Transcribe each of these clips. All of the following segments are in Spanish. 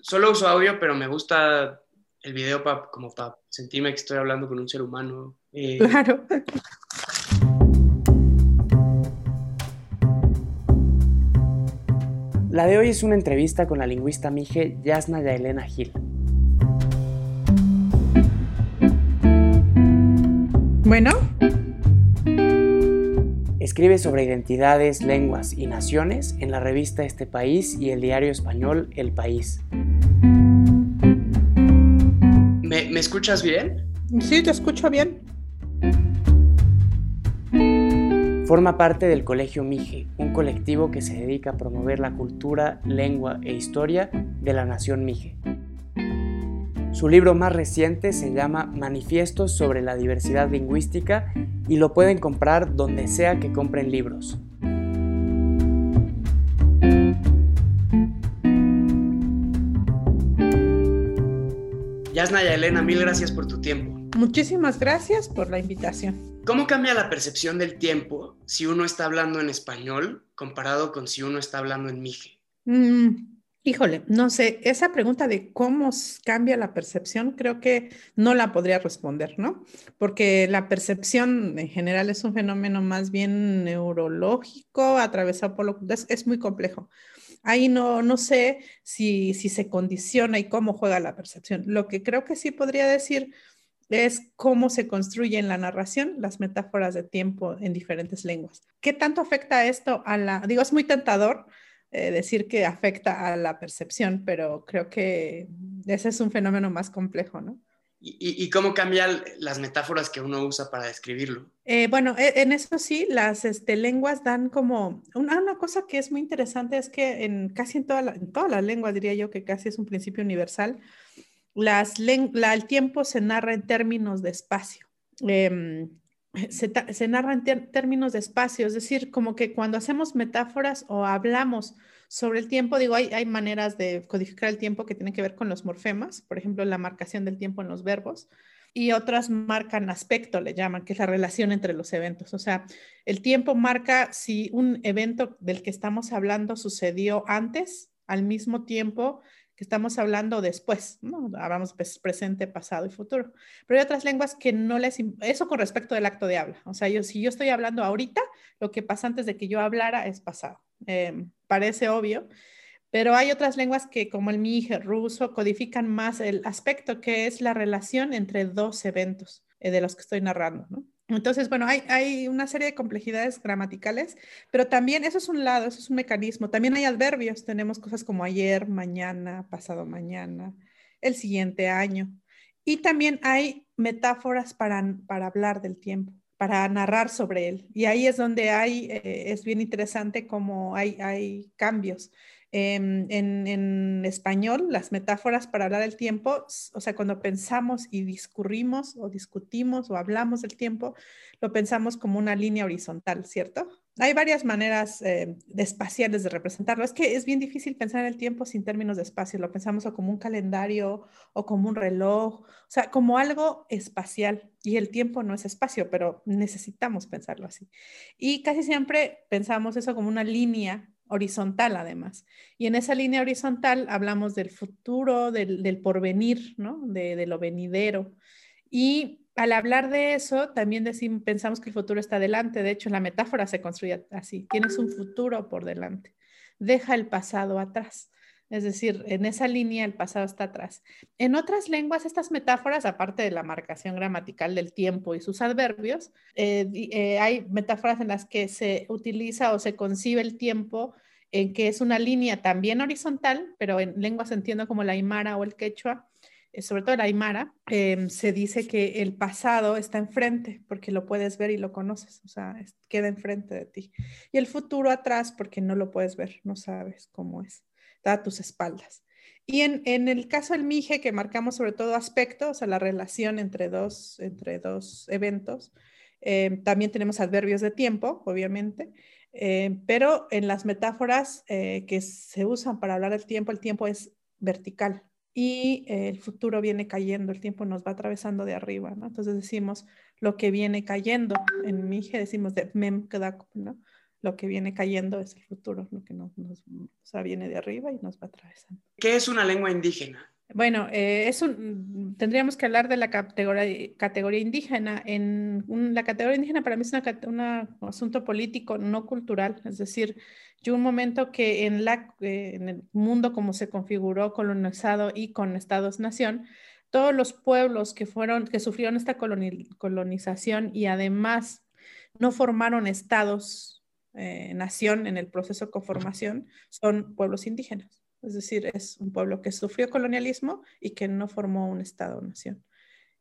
Solo uso audio, pero me gusta el video para como para sentirme que estoy hablando con un ser humano. Eh, claro. La de hoy es una entrevista con la lingüista mije Yasna Yaelena Gil. Bueno. Escribe sobre identidades, lenguas y naciones en la revista Este País y el diario español El País. ¿Me, ¿me escuchas bien? Sí, te escucho bien. Forma parte del Colegio Mije, un colectivo que se dedica a promover la cultura, lengua e historia de la nación Mije. Su libro más reciente se llama Manifiestos sobre la diversidad lingüística y lo pueden comprar donde sea que compren libros. Yasna y Elena, mil gracias por tu tiempo. Muchísimas gracias por la invitación. ¿Cómo cambia la percepción del tiempo si uno está hablando en español comparado con si uno está hablando en mije? Mm, híjole, no sé, esa pregunta de cómo cambia la percepción, creo que no la podría responder, ¿no? Porque la percepción en general es un fenómeno más bien neurológico, atravesado por lo es, es muy complejo. Ahí no, no sé si, si se condiciona y cómo juega la percepción. Lo que creo que sí podría decir es cómo se construye en la narración las metáforas de tiempo en diferentes lenguas. ¿Qué tanto afecta esto a la, digo, es muy tentador eh, decir que afecta a la percepción, pero creo que ese es un fenómeno más complejo, ¿no? ¿Y, cómo cambian las metáforas que uno usa para describirlo? Eh, bueno, e, en eso sí, las este, lenguas dan como una, cosa que es muy interesante es que en casi en, toda en todas las lenguas diría yo que casi es un principio universal, el tiempo se narra en términos de espacio. Em, se, narra en términos de espacio, es decir, como que cuando hacemos metáforas o hablamos sobre el tiempo, digo, hay, hay maneras de codificar el tiempo que tienen que ver con los morfemas, por ejemplo, la marcación del tiempo en los verbos, y otras marcan aspecto, le llaman, que es la relación entre los eventos. O sea, el tiempo marca si un evento del que estamos hablando sucedió antes, al mismo tiempo que estamos hablando después, ¿no? Hablamos presente, pasado y futuro. Pero hay otras lenguas que no les... Eso con respecto del acto de habla. O sea, yo, si yo estoy hablando ahorita, lo que pasa antes de que yo hablara es pasado. Em, parece obvio, pero hay otras lenguas que, como el mije ruso, codifican más el aspecto que es la relación entre dos eventos eh, de los que estoy narrando. Entonces, bueno, hay, una serie de complejidades gramaticales, pero también eso es un lado, eso es un mecanismo. También hay adverbios, tenemos cosas como ayer, mañana, pasado mañana, el siguiente año. Y también hay metáforas para hablar del tiempo, para narrar sobre él. Y ahí es donde hay, eh, es bien interesante cómo hay, hay cambios. Em, en, español, las metáforas para hablar del tiempo, o sea, cuando pensamos y discurrimos o discutimos o hablamos del tiempo, lo pensamos como una línea horizontal, ¿cierto? Hay varias maneras eh, espaciales de representarlo. Es que es bien difícil pensar el tiempo sin términos de espacio. Lo pensamos como un calendario o como un reloj, o sea, como algo espacial. Y el tiempo no es espacio, pero necesitamos pensarlo así. Y casi siempre pensamos eso como una línea horizontal además. Y en esa línea horizontal hablamos del futuro, del, porvenir, ¿no? De, lo venidero. Y al hablar de eso, también decimos, pensamos que el futuro está delante. De hecho, la metáfora se construye así. Tienes un futuro por delante. Deja el pasado atrás. Es decir, en esa línea el pasado está atrás. En otras lenguas, estas metáforas, aparte de la marcación gramatical del tiempo y sus adverbios, eh, eh, hay metáforas en las que se utiliza o se concibe el tiempo en que es una línea también horizontal, pero en lenguas entiendo como la aymara o el quechua, sobre todo la aymara, em, se dice que el pasado está enfrente porque lo puedes ver y lo conoces, o sea, queda enfrente de ti. Y el futuro atrás porque no lo puedes ver, no sabes cómo es a tus espaldas. Y en, el caso del MIGE, que marcamos sobre todo aspectos, o sea, la relación entre dos, entre dos eventos, eh, también tenemos adverbios de tiempo, obviamente, eh, pero en las metáforas eh, que se usan para hablar del tiempo, el tiempo es vertical y el futuro viene cayendo, el tiempo nos va atravesando de arriba, ¿no? Entonces decimos lo que viene cayendo, en MIGE decimos de mem ¿no? lo que viene cayendo es el futuro, lo que nos, viene de arriba y nos va atravesando. ¿Qué es una lengua indígena? Bueno, eh, tendríamos que hablar de la categoría, categoría indígena. En la categoría indígena para mí es un asunto político, no cultural. Es decir, yo un momento que en, la, eh, en el mundo como se configuró, colonizado y con estados-nación, todos los pueblos que, fueron, que sufrieron esta colonización y además no formaron estados, eh, nación en el proceso de conformación, son pueblos indígenas. Es decir, es un pueblo que sufrió colonialismo y que no formó un Estado-nación,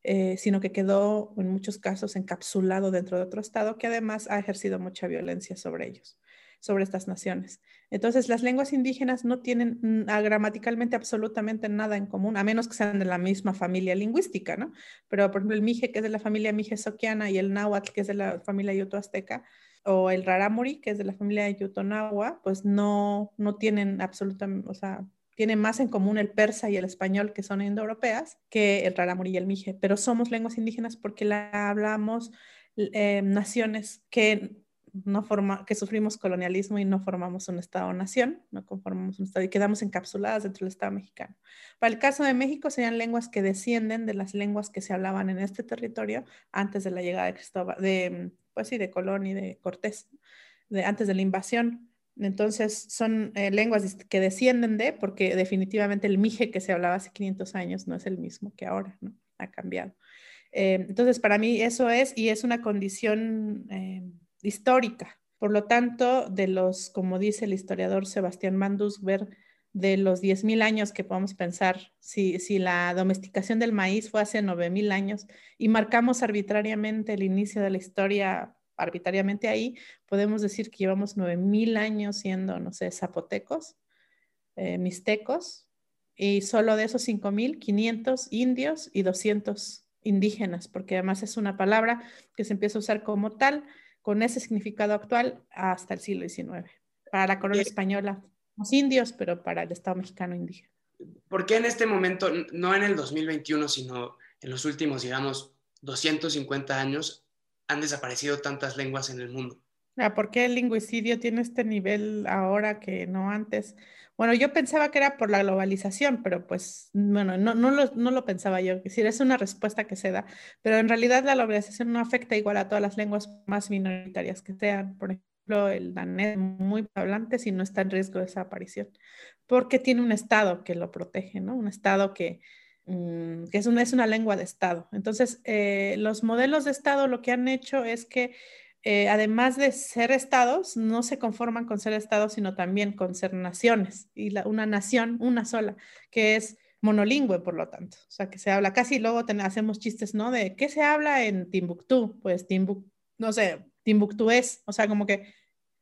eh, sino que quedó en muchos casos encapsulado dentro de otro Estado que además ha ejercido mucha violencia sobre ellos, sobre estas naciones. Entonces, las lenguas indígenas no tienen mm, gramaticalmente absolutamente nada en común, a menos que sean de la misma familia lingüística, ¿no? Pero, por ejemplo, el mije, que es de la familia mije-soquiana, y el náhuatl, que es de la familia yuto-azteca, o el rarámuri, que es de la familia Yutonagua, pues no, no tienen absolutamente, o sea, tienen más en común el persa y el español, que son indoeuropeas, que el rarámuri y el mije, pero somos lenguas indígenas porque la hablamos eh, naciones que no forma, que sufrimos colonialismo y no formamos un Estado-nación, no conformamos un Estado y quedamos encapsuladas dentro del Estado mexicano. Para el caso de México serían lenguas que descienden de las lenguas que se hablaban en este territorio antes de la llegada de Cristóbal, de pues sí, de Colón y de Cortés, antes de la invasión. Entonces son eh, lenguas que descienden de, porque definitivamente el mije que se hablaba hace 500 años no es el mismo que ahora, ¿no? Ha cambiado. Eh, entonces, para mí eso es, y es una condición eh, histórica. Por lo tanto, de los, como dice el historiador Sebastián Mandusberg, de los 10.000 años que podemos pensar, si, si, la domesticación del maíz fue hace 9.000 años y marcamos arbitrariamente el inicio de la historia, arbitrariamente ahí, podemos decir que llevamos 9.000 años siendo, no sé, zapotecos, eh, mixtecos, y solo de esos 5.500 indios y 200 indígenas, porque además es una palabra que se empieza a usar como tal, con ese significado actual hasta el siglo XIX. Para la corona española los indios, pero para el Estado mexicano indígena. ¿Por qué en este momento, no en el 2021, sino en los últimos, digamos, 250 años, han desaparecido tantas lenguas en el mundo? Ah, ¿Por qué el lingüicidio tiene este nivel ahora que no antes? Bueno, yo pensaba que era por la globalización, pero pues, bueno, no, no, lo, no lo pensaba yo. Es decir, es una respuesta que se da, pero en realidad la globalización no afecta igual a todas las lenguas más minoritarias que sean. Por ejemplo, el danés muy hablante si no está en riesgo de desaparición, porque tiene un Estado que lo protege, ¿no? Un Estado que, mm, que es, una, es una lengua de Estado. Entonces, eh, los modelos de Estado lo que han hecho es que, eh, además de ser Estados, no se conforman con ser Estados, sino también con ser naciones, y la, una nación, una sola, que es monolingüe, por lo tanto. O sea, que se habla casi, luego hacemos chistes, ¿no? De qué se habla en Timbuktu, pues Timbuktu, no sé, es, o sea, como que,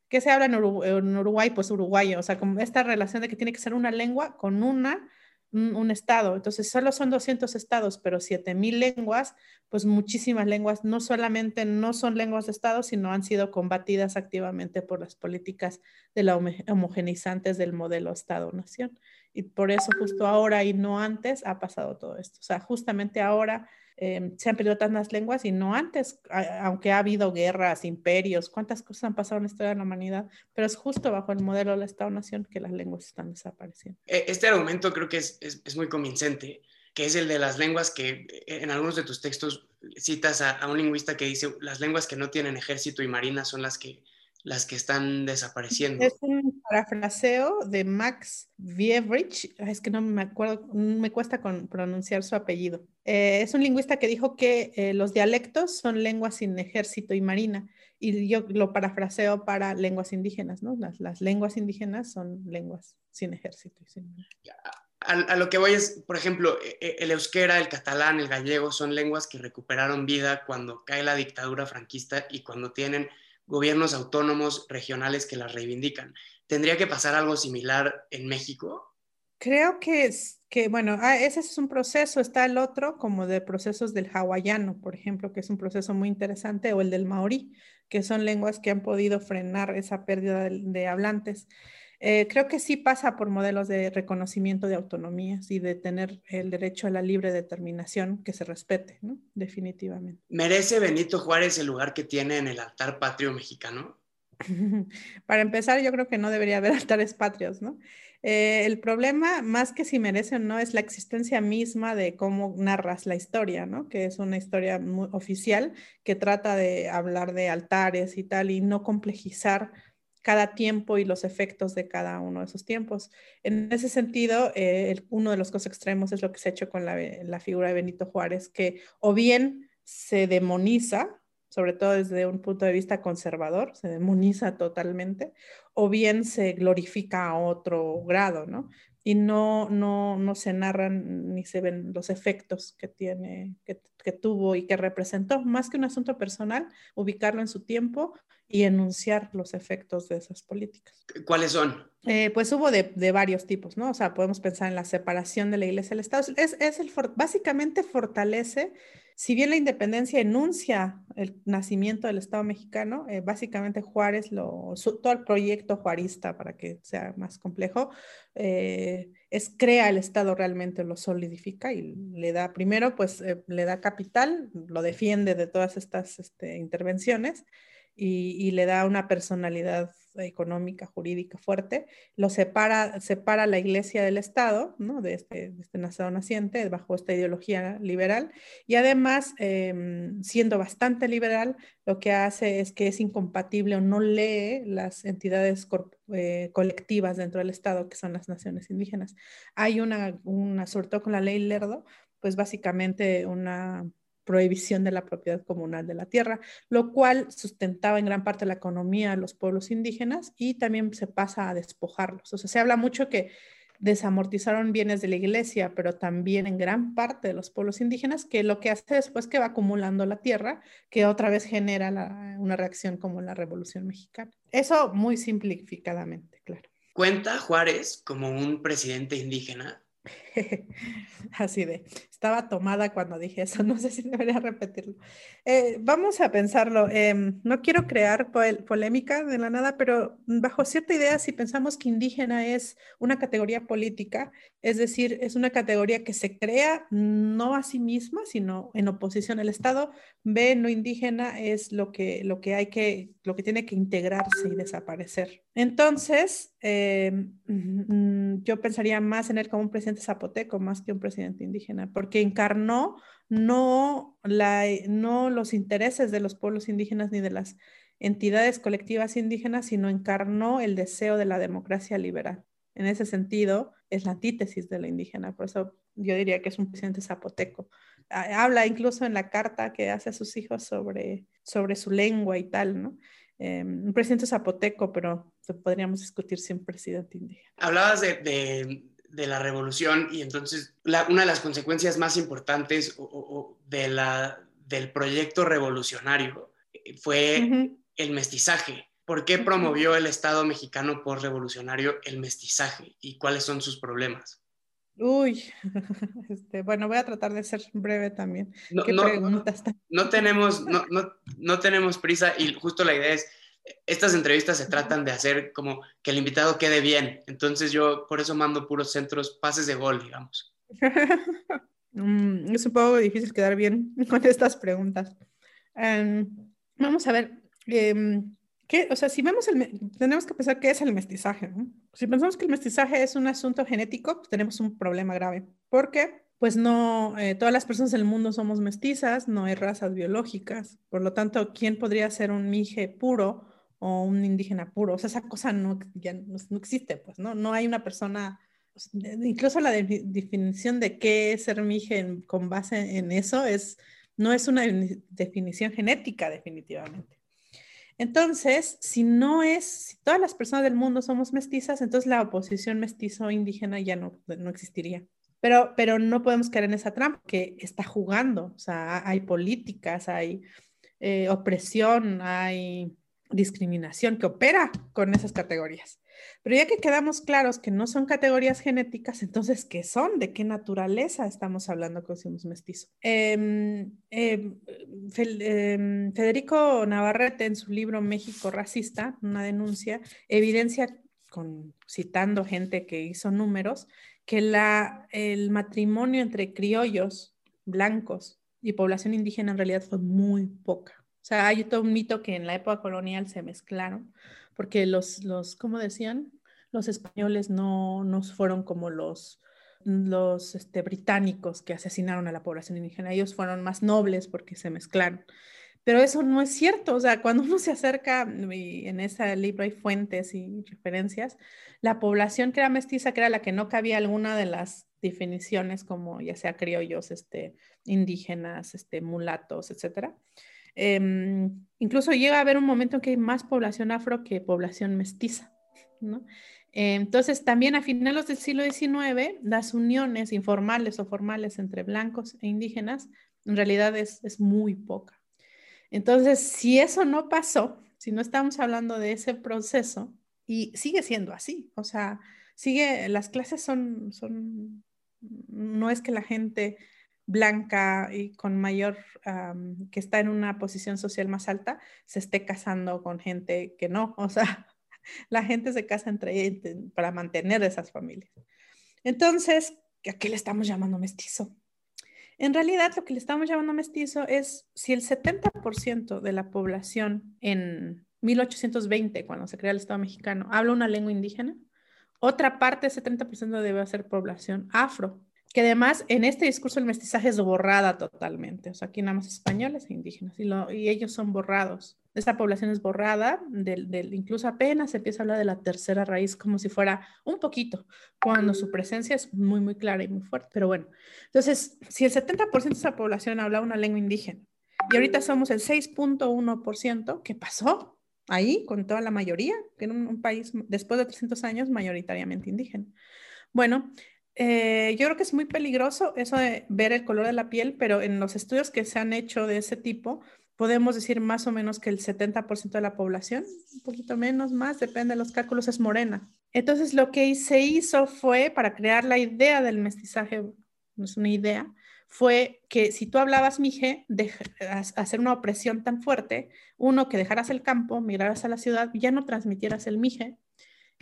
¿qué se habla en, Uruguay? Pues uruguayo, o sea, como esta relación de que tiene que ser una lengua con una, un, estado. Entonces, solo son 200 estados, pero 7000 lenguas, pues muchísimas lenguas, no solamente no son lenguas de estado, sino han sido combatidas activamente por las políticas de la homogenizantes del modelo Estado-Nación. Y por eso justo ahora y no antes ha pasado todo esto. O sea, justamente ahora Em, se han perdido tantas lenguas y no antes, aunque ha habido guerras, imperios, cuántas cosas han pasado en la historia de la humanidad, pero es justo bajo el modelo de la Estado-Nación que las lenguas están desapareciendo. E, este argumento creo que es, es, muy convincente, que es el de las lenguas que eh, en algunos de tus textos citas a, a un lingüista que dice las lenguas que no tienen ejército y marina son las que las que están desapareciendo. Es un parafraseo de Max Wiebrich, es que no me acuerdo, me cuesta con pronunciar su apellido. Eh, es un lingüista que dijo que eh, los dialectos son lenguas sin ejército y marina, y yo lo parafraseo para lenguas indígenas, ¿no? Las, las lenguas indígenas son lenguas sin ejército y sin marina. A, a, lo que voy es, por ejemplo, e, e, el euskera, el catalán, el gallego son lenguas que recuperaron vida cuando cae la dictadura franquista y cuando tienen gobiernos autónomos regionales que las reivindican. ¿Tendría que pasar algo similar en México? Creo que, es, que bueno, ah, ese es un proceso, está el otro como de procesos del hawaiano, por ejemplo, que es un proceso muy interesante, o el del maorí, que son lenguas que han podido frenar esa pérdida de hablantes. Eh, creo que sí pasa por modelos de reconocimiento de autonomías y de tener el derecho a la libre determinación que se respete, ¿no? Definitivamente. ¿Merece Benito Juárez el lugar que tiene en el altar patrio mexicano? Para empezar, yo creo que no debería haber altares patrios, ¿no? Eh, el problema, más que si merece o no, es la existencia misma de cómo narras la historia, ¿no? Que es una historia muy oficial que trata de hablar de altares y tal y no complejizar cada tiempo y los efectos de cada uno de esos tiempos. En ese sentido, eh, uno de los cosas extremos es lo que se ha hecho con la, la figura de Benito Juárez, que o bien se demoniza, sobre todo desde un punto de vista conservador, se demoniza totalmente, o bien se glorifica a otro grado, ¿no? Y no, no, no se narran ni se ven los efectos que tiene, que, que tuvo y que representó, más que un asunto personal, ubicarlo en su tiempo y enunciar los efectos de esas políticas. ¿Cuáles son? Eh, pues hubo de, de, varios tipos, ¿no? O sea, podemos pensar en la separación de la iglesia y el Estado. Es, es el, básicamente fortalece si bien la independencia enuncia el nacimiento del Estado mexicano, eh, básicamente Juárez, lo, todo el proyecto juarista, para que sea más complejo, eh, es crea el Estado realmente, lo solidifica y le da, primero, pues eh, le da capital, lo defiende de todas estas este, intervenciones y, le da una personalidad económica, jurídica fuerte, lo separa, separa la iglesia del Estado, ¿no? de, este, de este naciente, bajo esta ideología liberal, y además, em, siendo bastante liberal, lo que hace es que es incompatible o no lee las entidades eh, colectivas dentro del Estado, que son las naciones indígenas. Hay una, una, sobre todo con la ley Lerdo, pues básicamente una prohibición de la propiedad comunal de la tierra, lo cual sustentaba en gran parte la economía de los pueblos indígenas y también se pasa a despojarlos. O sea, se habla mucho que desamortizaron bienes de la iglesia, pero también en gran parte de los pueblos indígenas, que lo que hace después que va acumulando la tierra, que otra vez genera una reacción como la Revolución Mexicana. Eso muy simplificadamente, claro. ¿Cuenta Juárez como un presidente indígena? Así de, estaba tomada cuando dije eso, no sé si debería repetirlo. Eh, vamos a pensarlo, em, no quiero crear polémica de la nada, pero bajo cierta idea, si pensamos que indígena es una categoría política, es decir, es una categoría que se crea no a sí misma, sino en oposición al Estado, ve no indígena es lo que, lo que hay que, lo que tiene que integrarse y desaparecer. Entonces, mm, yo pensaría más en él como un presidente zapoteco más que un presidente indígena, porque encarnó no, la, no los intereses de los pueblos indígenas ni de las entidades colectivas indígenas, sino encarnó el deseo de la democracia liberal. En ese sentido, es la antítesis de la indígena, por eso yo diría que es un presidente zapoteco. Habla incluso en la carta que hace a sus hijos sobre, sobre su lengua y tal, ¿no? Em, un presidente zapoteco, pero podríamos discutir si un presidente indígena. Hablabas de, de, la revolución y entonces una de las consecuencias más importantes de la, del proyecto revolucionario eh, fue el mestizaje. ¿Por qué promovió el Estado mexicano por revolucionario el mestizaje y cuáles son sus problemas? Uy, este, bueno, voy a tratar de ser breve también. No, ¿Qué preguntas? No, tenemos, no, no, no, tenemos prisa y justo la idea es, estas entrevistas se tratan de hacer como que el invitado quede bien. Entonces yo por eso mando puros centros, pases de gol, digamos. Mm, es un poco difícil quedar bien con estas preguntas. Em, vamos a ver. Em, ¿Qué? O sea, si vemos el, tenemos que pensar qué es el mestizaje. Si pensamos que el mestizaje es un asunto genético, pues tenemos un problema grave. Porque, pues no, eh, todas las personas del mundo somos mestizas, no hay razas biológicas. Por lo tanto, ¿quién podría ser un mije puro o un indígena puro? O sea, esa cosa no, ya no, existe, pues, ¿no? No hay una persona, incluso la definición de qué es ser con base en eso es, no es una definición genética, definitivamente. Entonces, si no es, si todas las personas del mundo somos mestizas, entonces la oposición mestizo-indígena ya no, no existiría. Pero, pero no podemos caer en esa trampa que está jugando. O sea, hay políticas, hay eh, opresión, hay discriminación que opera con esas categorías. Pero ya que quedamos claros que no son categorías genéticas, entonces, ¿qué son? ¿De qué naturaleza estamos hablando que somos mestizos? Em, em, em, Federico Navarrete, en su libro México Racista, una denuncia, evidencia, con, citando gente que hizo números, que la, el matrimonio entre criollos blancos y población indígena en realidad fue muy poca sea, hay todo un mito que en la época colonial se mezclaron, porque los, los ¿cómo decían? Los españoles no, no fueron como los, los este, británicos que asesinaron a la población indígena. Ellos fueron más nobles porque se mezclaron. Pero eso no es cierto. O sea, cuando uno se acerca, y en ese libro hay fuentes y referencias, la población que era mestiza, que era la que no cabía alguna de las definiciones como ya sea criollos, este, indígenas, este, mulatos, etcétera, Em, incluso llega a haber un momento en que hay más población afro que población mestiza. ¿no? entonces, también a finales del siglo XIX, las uniones informales o formales entre blancos e indígenas en realidad es, es muy poca. Entonces, si eso no pasó, si no estamos hablando de ese proceso, y sigue siendo así, o sea, sigue, las clases son, son, no es que la gente blanca y con mayor, que está en una posición social más alta, se esté casando con gente que no. O sea, la gente se casa entre para mantener esas familias. Entonces, ¿a qué le estamos llamando mestizo? En realidad, lo que le estamos llamando mestizo es si el 70% de la población en 1820, cuando se crea el Estado mexicano, habla una lengua indígena, otra parte, ese 70% debe ser población afro que además en este discurso el mestizaje es borrada totalmente. O sea, aquí nada más españoles e indígenas y, ellos son borrados. Esta población es borrada, del, incluso apenas se empieza a hablar de la tercera raíz como si fuera un poquito, cuando su presencia es muy, muy clara y muy fuerte. Pero bueno, entonces, si el 70% de esa población habla una lengua indígena y ahorita somos el 6.1%, ¿qué pasó? Ahí, con toda la mayoría, que en un, un país después de 300 años mayoritariamente indígena. Bueno, eh, yo creo que es muy peligroso eso de ver el color de la piel, pero en los estudios que se han hecho de ese tipo, podemos decir más o menos que el 70% de la población, un poquito menos, más, depende de los cálculos, es morena. Entonces, lo que se hizo fue, para crear la idea del mestizaje, no es una idea, fue que si tú hablabas mije, hacer una opresión tan fuerte, uno, que dejaras el campo, migraras a la ciudad, ya no transmitieras el mije,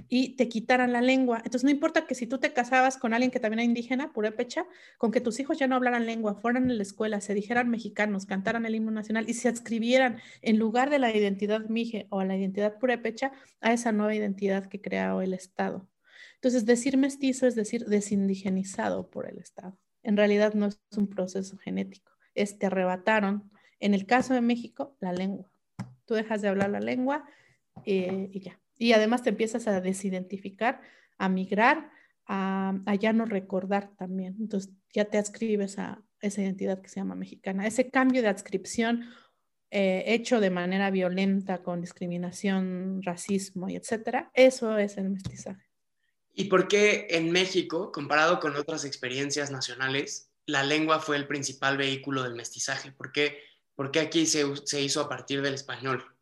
y te quitaran la lengua. Entonces, no importa que si tú te casabas con alguien que también era indígena, purépecha, con que tus hijos ya no hablaran lengua, fueran en la escuela, se dijeran mexicanos, cantaran el himno nacional y se adscribieran en lugar de la identidad mije o a la identidad purépecha a esa nueva identidad que creó el Estado. Entonces, decir mestizo es decir desindigenizado por el Estado. En realidad no es un proceso genético, es te arrebataron, en el caso de México, la lengua. Tú dejas de hablar la lengua eh, y ya y además te empiezas a desidentificar, a migrar, a, ya no recordar también. Entonces ya te adscribes a esa identidad que se llama mexicana. Ese cambio de adscripción eh, hecho de manera violenta, con discriminación, racismo y etcétera, eso es el mestizaje. ¿Y por qué en México, comparado con otras experiencias nacionales, la lengua fue el principal vehículo del mestizaje? ¿Por qué, aquí se hizo a partir del español?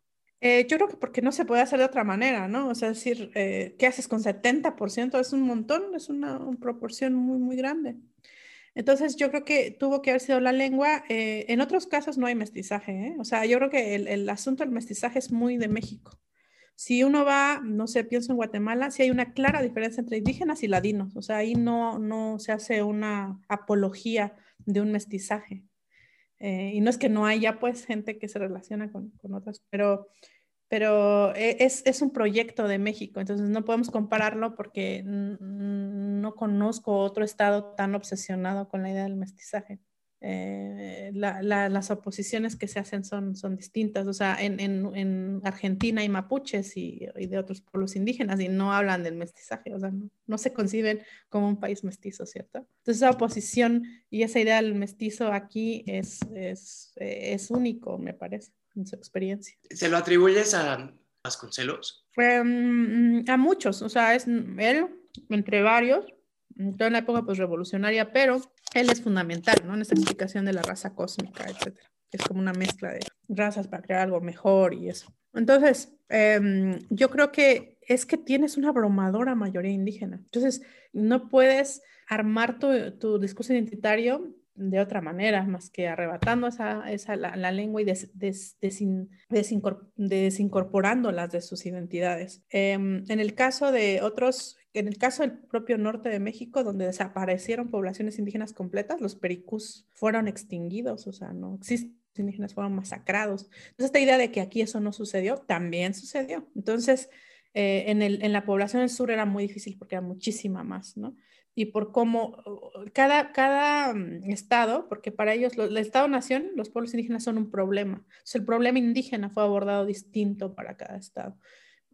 Eh, yo creo que porque no se puede hacer de otra manera, ¿no? O sea, decir, eh, ¿qué haces con 70%? Es un montón, es una, proporción muy, muy grande. Entonces, yo creo que tuvo que haber sido la lengua. Eh, en otros casos no hay mestizaje, ¿eh? O sea, yo creo que el, el, asunto del mestizaje es muy de México. Si uno va, no sé, pienso en Guatemala, sí hay una clara diferencia entre indígenas y ladinos. O sea, ahí no, no se hace una apología de un mestizaje. y no es que no haya, pues, gente que se relaciona con, con otras, pero pero e, es, es, un proyecto de México, entonces no podemos compararlo porque no conozco otro estado tan obsesionado con la idea del mestizaje. Eh, las oposiciones que se hacen son, son distintas, o sea, en, en, en Argentina hay mapuches y, y, de otros pueblos indígenas y no hablan del mestizaje, o sea, no, no se conciben como un país mestizo, ¿cierto? Entonces esa oposición y esa idea del mestizo aquí es, es, es único, me parece en su experiencia. ¿Se lo atribuyes a Vasconcelos? Um, a muchos, o sea, es él, entre varios, en toda la época pues revolucionaria, pero él es fundamental, ¿no? En esta explicación de la raza cósmica, etcétera. Es como una mezcla de razas para crear algo mejor y eso. Entonces, em, yo creo que es que tienes una abrumadora mayoría indígena. Entonces, no puedes armar tu, tu discurso identitario de otra manera, más que arrebatando esa, esa la, lengua y des, des, desincorporándolas de sus identidades. Em, en el caso de otros, en el caso del propio norte de México, donde desaparecieron poblaciones indígenas completas, los pericús fueron extinguidos, o sea, no existen indígenas fueron masacrados. Entonces, esta idea de que aquí eso no sucedió, también sucedió. Entonces, eh, en, el, en, la población del sur era muy difícil porque era muchísima más, ¿no? Y por cómo cada, cada mm, estado, porque para ellos el estado-nación, los pueblos indígenas son un problema. Entonces, el problema indígena fue abordado distinto para cada estado.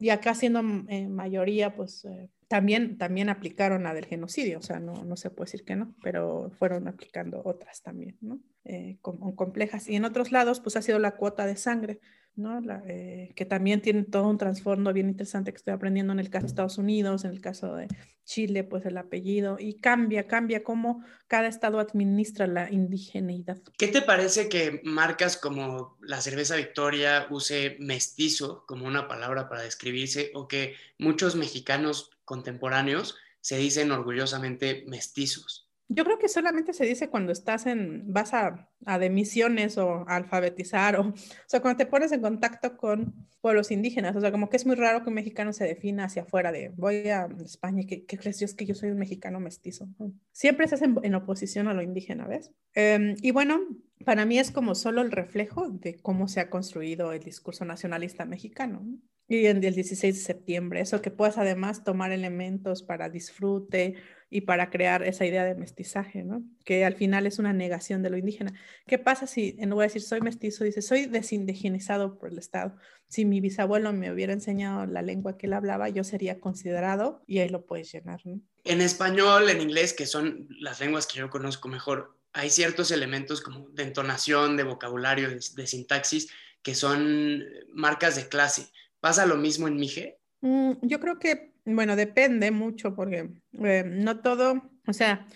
Y acá siendo eh, mayoría, pues eh, también, también aplicaron la del genocidio, o sea, no, no se puede decir que no, pero fueron aplicando otras también, ¿no? Eh, complejas. Y en otros lados, pues ha sido la cuota de sangre. ¿No? Eh, que también tiene todo un trasfondo bien interesante que estoy aprendiendo en el caso de Estados Unidos, en el caso de Chile, pues el apellido, y cambia, cambia cómo cada estado administra la indigeneidad. ¿Qué te parece que marcas como la cerveza Victoria use mestizo como una palabra para describirse o que muchos mexicanos contemporáneos se dicen orgullosamente mestizos? Yo creo que solamente se dice cuando estás en, vas a, a de misiones o a alfabetizar, o, o sea, cuando te pones en contacto con pueblos indígenas, o sea, como que es muy raro que un mexicano se defina hacia afuera de, voy a España, ¿qué, qué crees? Yo es que yo soy un mexicano mestizo. Siempre se hace en, oposición a lo indígena, ¿ves? Em, y bueno, para mí es como solo el reflejo de cómo se ha construido el discurso nacionalista mexicano. Y en el 16 de septiembre, eso que puedas además tomar elementos para disfrute, y para crear esa idea de mestizaje, ¿no? Que al final es una negación de lo indígena. ¿Qué pasa si, en lugar de decir soy mestizo, dice soy desindigenizado por el Estado? Si mi bisabuelo me hubiera enseñado la lengua que él hablaba, yo sería considerado y ahí lo puedes llenar, ¿no? En español, en inglés, que son las lenguas que yo conozco mejor, hay ciertos elementos como de entonación, de vocabulario, de, sintaxis, que son marcas de clase. ¿Pasa lo mismo en Mije? Mm, yo creo que bueno, depende mucho porque eh, no todo, o sea,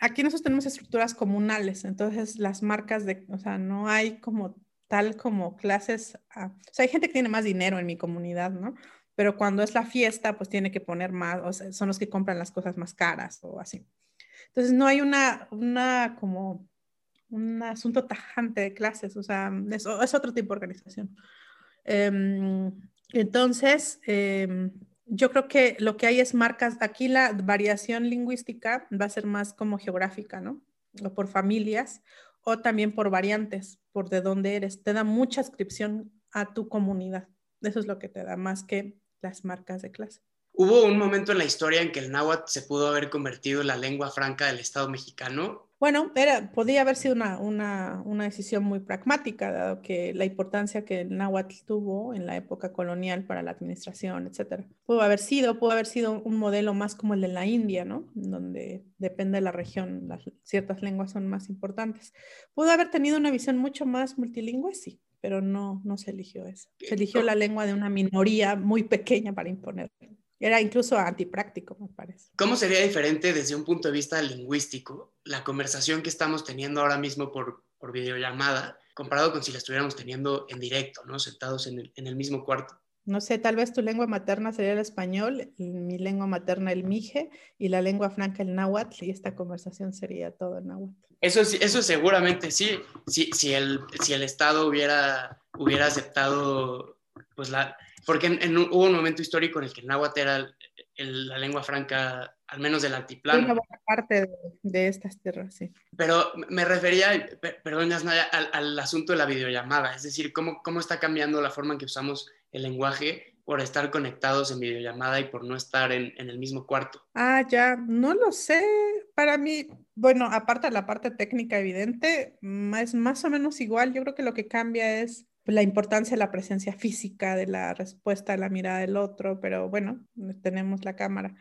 aquí nosotros tenemos estructuras comunales, entonces las marcas de, o sea, no hay como tal como clases, o sea, hay gente que tiene más dinero en mi comunidad, ¿no? Pero cuando es la fiesta, pues tiene que poner más, o sea, son los que compran las cosas más caras o así. Entonces no hay una, una como un asunto tajante de clases, o sea, es, es otro tipo de organización. Em, entonces, eh, yo creo que lo que hay es marcas, aquí la variación lingüística va a ser más como geográfica, ¿no? O por familias o también por variantes, por de dónde eres. Te da mucha inscripción a tu comunidad. Eso es lo que te da más que las marcas de clase. Hubo un momento en la historia en que el náhuatl se pudo haber convertido en la lengua franca del Estado mexicano bueno, era, podía haber sido una, una, una, decisión muy pragmática, dado que la importancia que el náhuatl tuvo en la época colonial para la administración, etcétera. Pudo haber sido, pudo haber sido un modelo más como el de la India, ¿no? Donde depende de la región, las, ciertas lenguas son más importantes. Pudo haber tenido una visión mucho más multilingüe, sí, pero no, no se eligió eso. Se eligió la lengua de una minoría muy pequeña para imponer. Era incluso antipráctico, me parece. ¿Cómo sería diferente desde un punto de vista lingüístico la conversación que estamos teniendo ahora mismo por, por videollamada comparado con si la estuviéramos teniendo en directo, ¿no? Sentados en el, en el mismo cuarto? No sé, tal vez tu lengua materna sería el español, mi lengua materna el mije y la lengua franca el náhuatl y esta conversación sería todo el náhuatl. Eso, eso seguramente sí, si, si, el, si el Estado hubiera, hubiera aceptado pues la, porque en, hubo un momento histórico en el que el náhuatl era la lengua franca, al menos del altiplano. Una buena parte de, estas tierras, sí. Pero me refería, perdón, al, al, asunto de la videollamada, es decir, cómo, cómo está cambiando la forma en que usamos el lenguaje por estar conectados en videollamada y por no estar en, en, el mismo cuarto. Ah, ya, no lo sé. Para mí, bueno, aparte de la parte técnica evidente, es más o menos igual. Yo creo que lo que cambia es la importancia de la presencia física, de la respuesta a la mirada del otro, pero bueno, tenemos la cámara.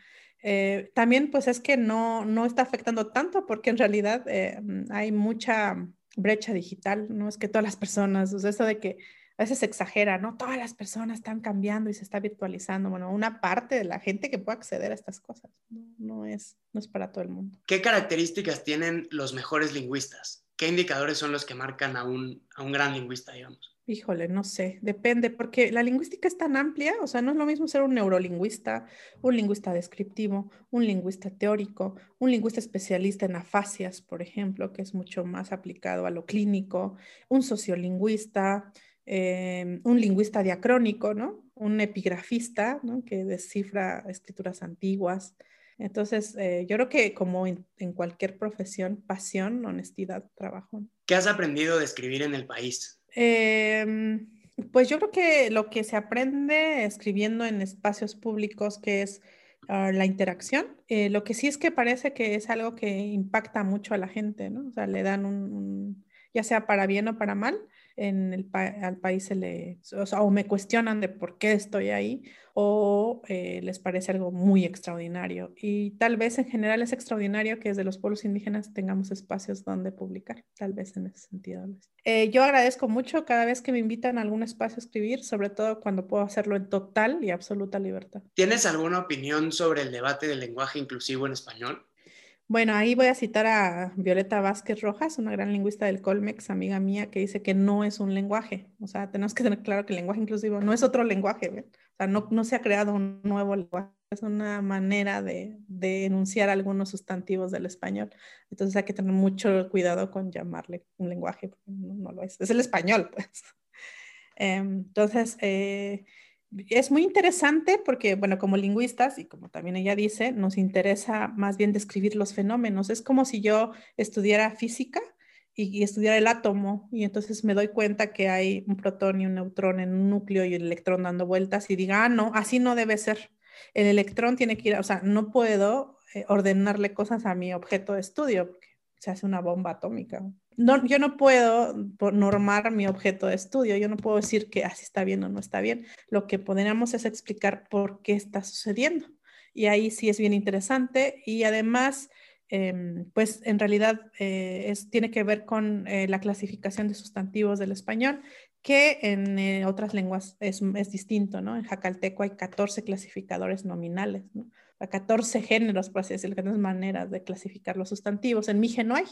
Eh, también pues es que no, no está afectando tanto porque en realidad eh, hay mucha brecha digital, no es que todas las personas, o sea, eso de que a veces se exagera, ¿no? Todas las personas están cambiando y se está virtualizando. Bueno, una parte de la gente que puede acceder a estas cosas, no, no es, no es para todo el mundo. ¿Qué características tienen los mejores lingüistas? ¿Qué indicadores son los que marcan a un, a un gran lingüista, digamos? Híjole, no sé, depende, porque la lingüística es tan amplia, o sea, no es lo mismo ser un neurolingüista, un lingüista descriptivo, un lingüista teórico, un lingüista especialista en afasias, por ejemplo, que es mucho más aplicado a lo clínico, un sociolingüista, em, un lingüista diacrónico, ¿no? Un epigrafista, ¿no? Que descifra escrituras antiguas. Entonces, eh, yo creo que como en, cualquier profesión, pasión, honestidad, trabajo. ¿Qué has aprendido de escribir en el país? Em, pues yo creo que lo que se aprende escribiendo en espacios públicos, que es ah, la interacción, eh, lo que sí es que parece que es algo que impacta mucho a la gente, ¿no? O sea, le dan un ya sea para bien o para mal, en el al país se le, o, me cuestionan de por qué estoy ahí o eh, les parece algo muy extraordinario. Y tal vez en general es extraordinario que desde los pueblos indígenas tengamos espacios donde publicar, tal vez en ese sentido. Eh, yo agradezco mucho cada vez que me invitan a algún espacio a escribir, sobre todo cuando puedo hacerlo en total y absoluta libertad. ¿Tienes alguna opinión sobre el debate del lenguaje inclusivo en español? Bueno, ahí voy a citar a Violeta Vázquez Rojas, una gran lingüista del Colmex, amiga mía, que dice que no es un lenguaje. O sea, tenemos que tener claro que el lenguaje inclusivo no es otro lenguaje. O sea, no, no, se ha creado un nuevo lenguaje. Es una manera de, de, enunciar algunos sustantivos del español. Entonces hay que tener mucho cuidado con llamarle un lenguaje, no, lo es. Es el español, pues. Em, entonces, eh, es muy interesante porque, bueno, como lingüistas, y como también ella dice, nos interesa más bien describir los fenómenos. Es como si yo estudiara física y, estudiara el átomo, y entonces me doy cuenta que hay un protón y un neutrón en un núcleo y el electrón dando vueltas, y diga, ah, no, así no debe ser. El electrón tiene que ir, o sea, no puedo eh, ordenarle cosas a mi objeto de estudio, porque se hace una bomba atómica no, yo no puedo normar mi objeto de estudio, yo no puedo decir que así está bien o no está bien. Lo que podríamos es explicar por qué está sucediendo. Y ahí sí es bien interesante y además, em, pues en realidad eh, es, tiene que ver con eh, la clasificación de sustantivos del español, que en eh, otras lenguas es, es, distinto, ¿no? En jacalteco hay 14 clasificadores nominales, ¿no? 14 géneros, por así decirlo, 14 maneras de clasificar los sustantivos. En Mije no hay.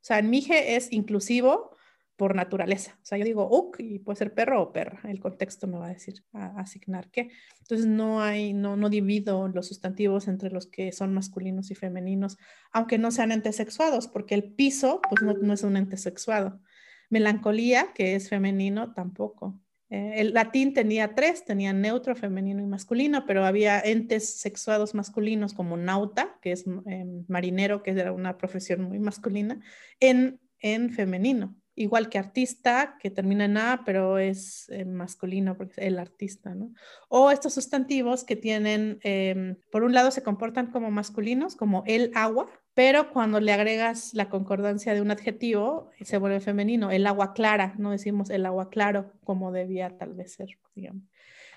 O sea, Mije es inclusivo por naturaleza. O sea, yo digo uk y puede ser perro o perra. El contexto me va a decir, asignar qué. Entonces no hay, no, no divido los sustantivos entre los que son masculinos y femeninos, aunque no sean entes sexuados, porque el piso, pues no, es un ente sexuado. Melancolía, que es femenino, tampoco. Eh, el latín tenía tres, tenía neutro, femenino y masculino, pero había entes sexuados masculinos como nauta, que es em, marinero, que era una profesión muy masculina, en, en femenino. Igual que artista, que termina en A, pero es eh, masculino porque es el artista, ¿no? O estos sustantivos que tienen, em, por un lado se comportan como masculinos, como el agua, pero cuando le agregas la concordancia de un adjetivo, se vuelve femenino, el agua clara, no decimos el agua claro como debía tal vez ser.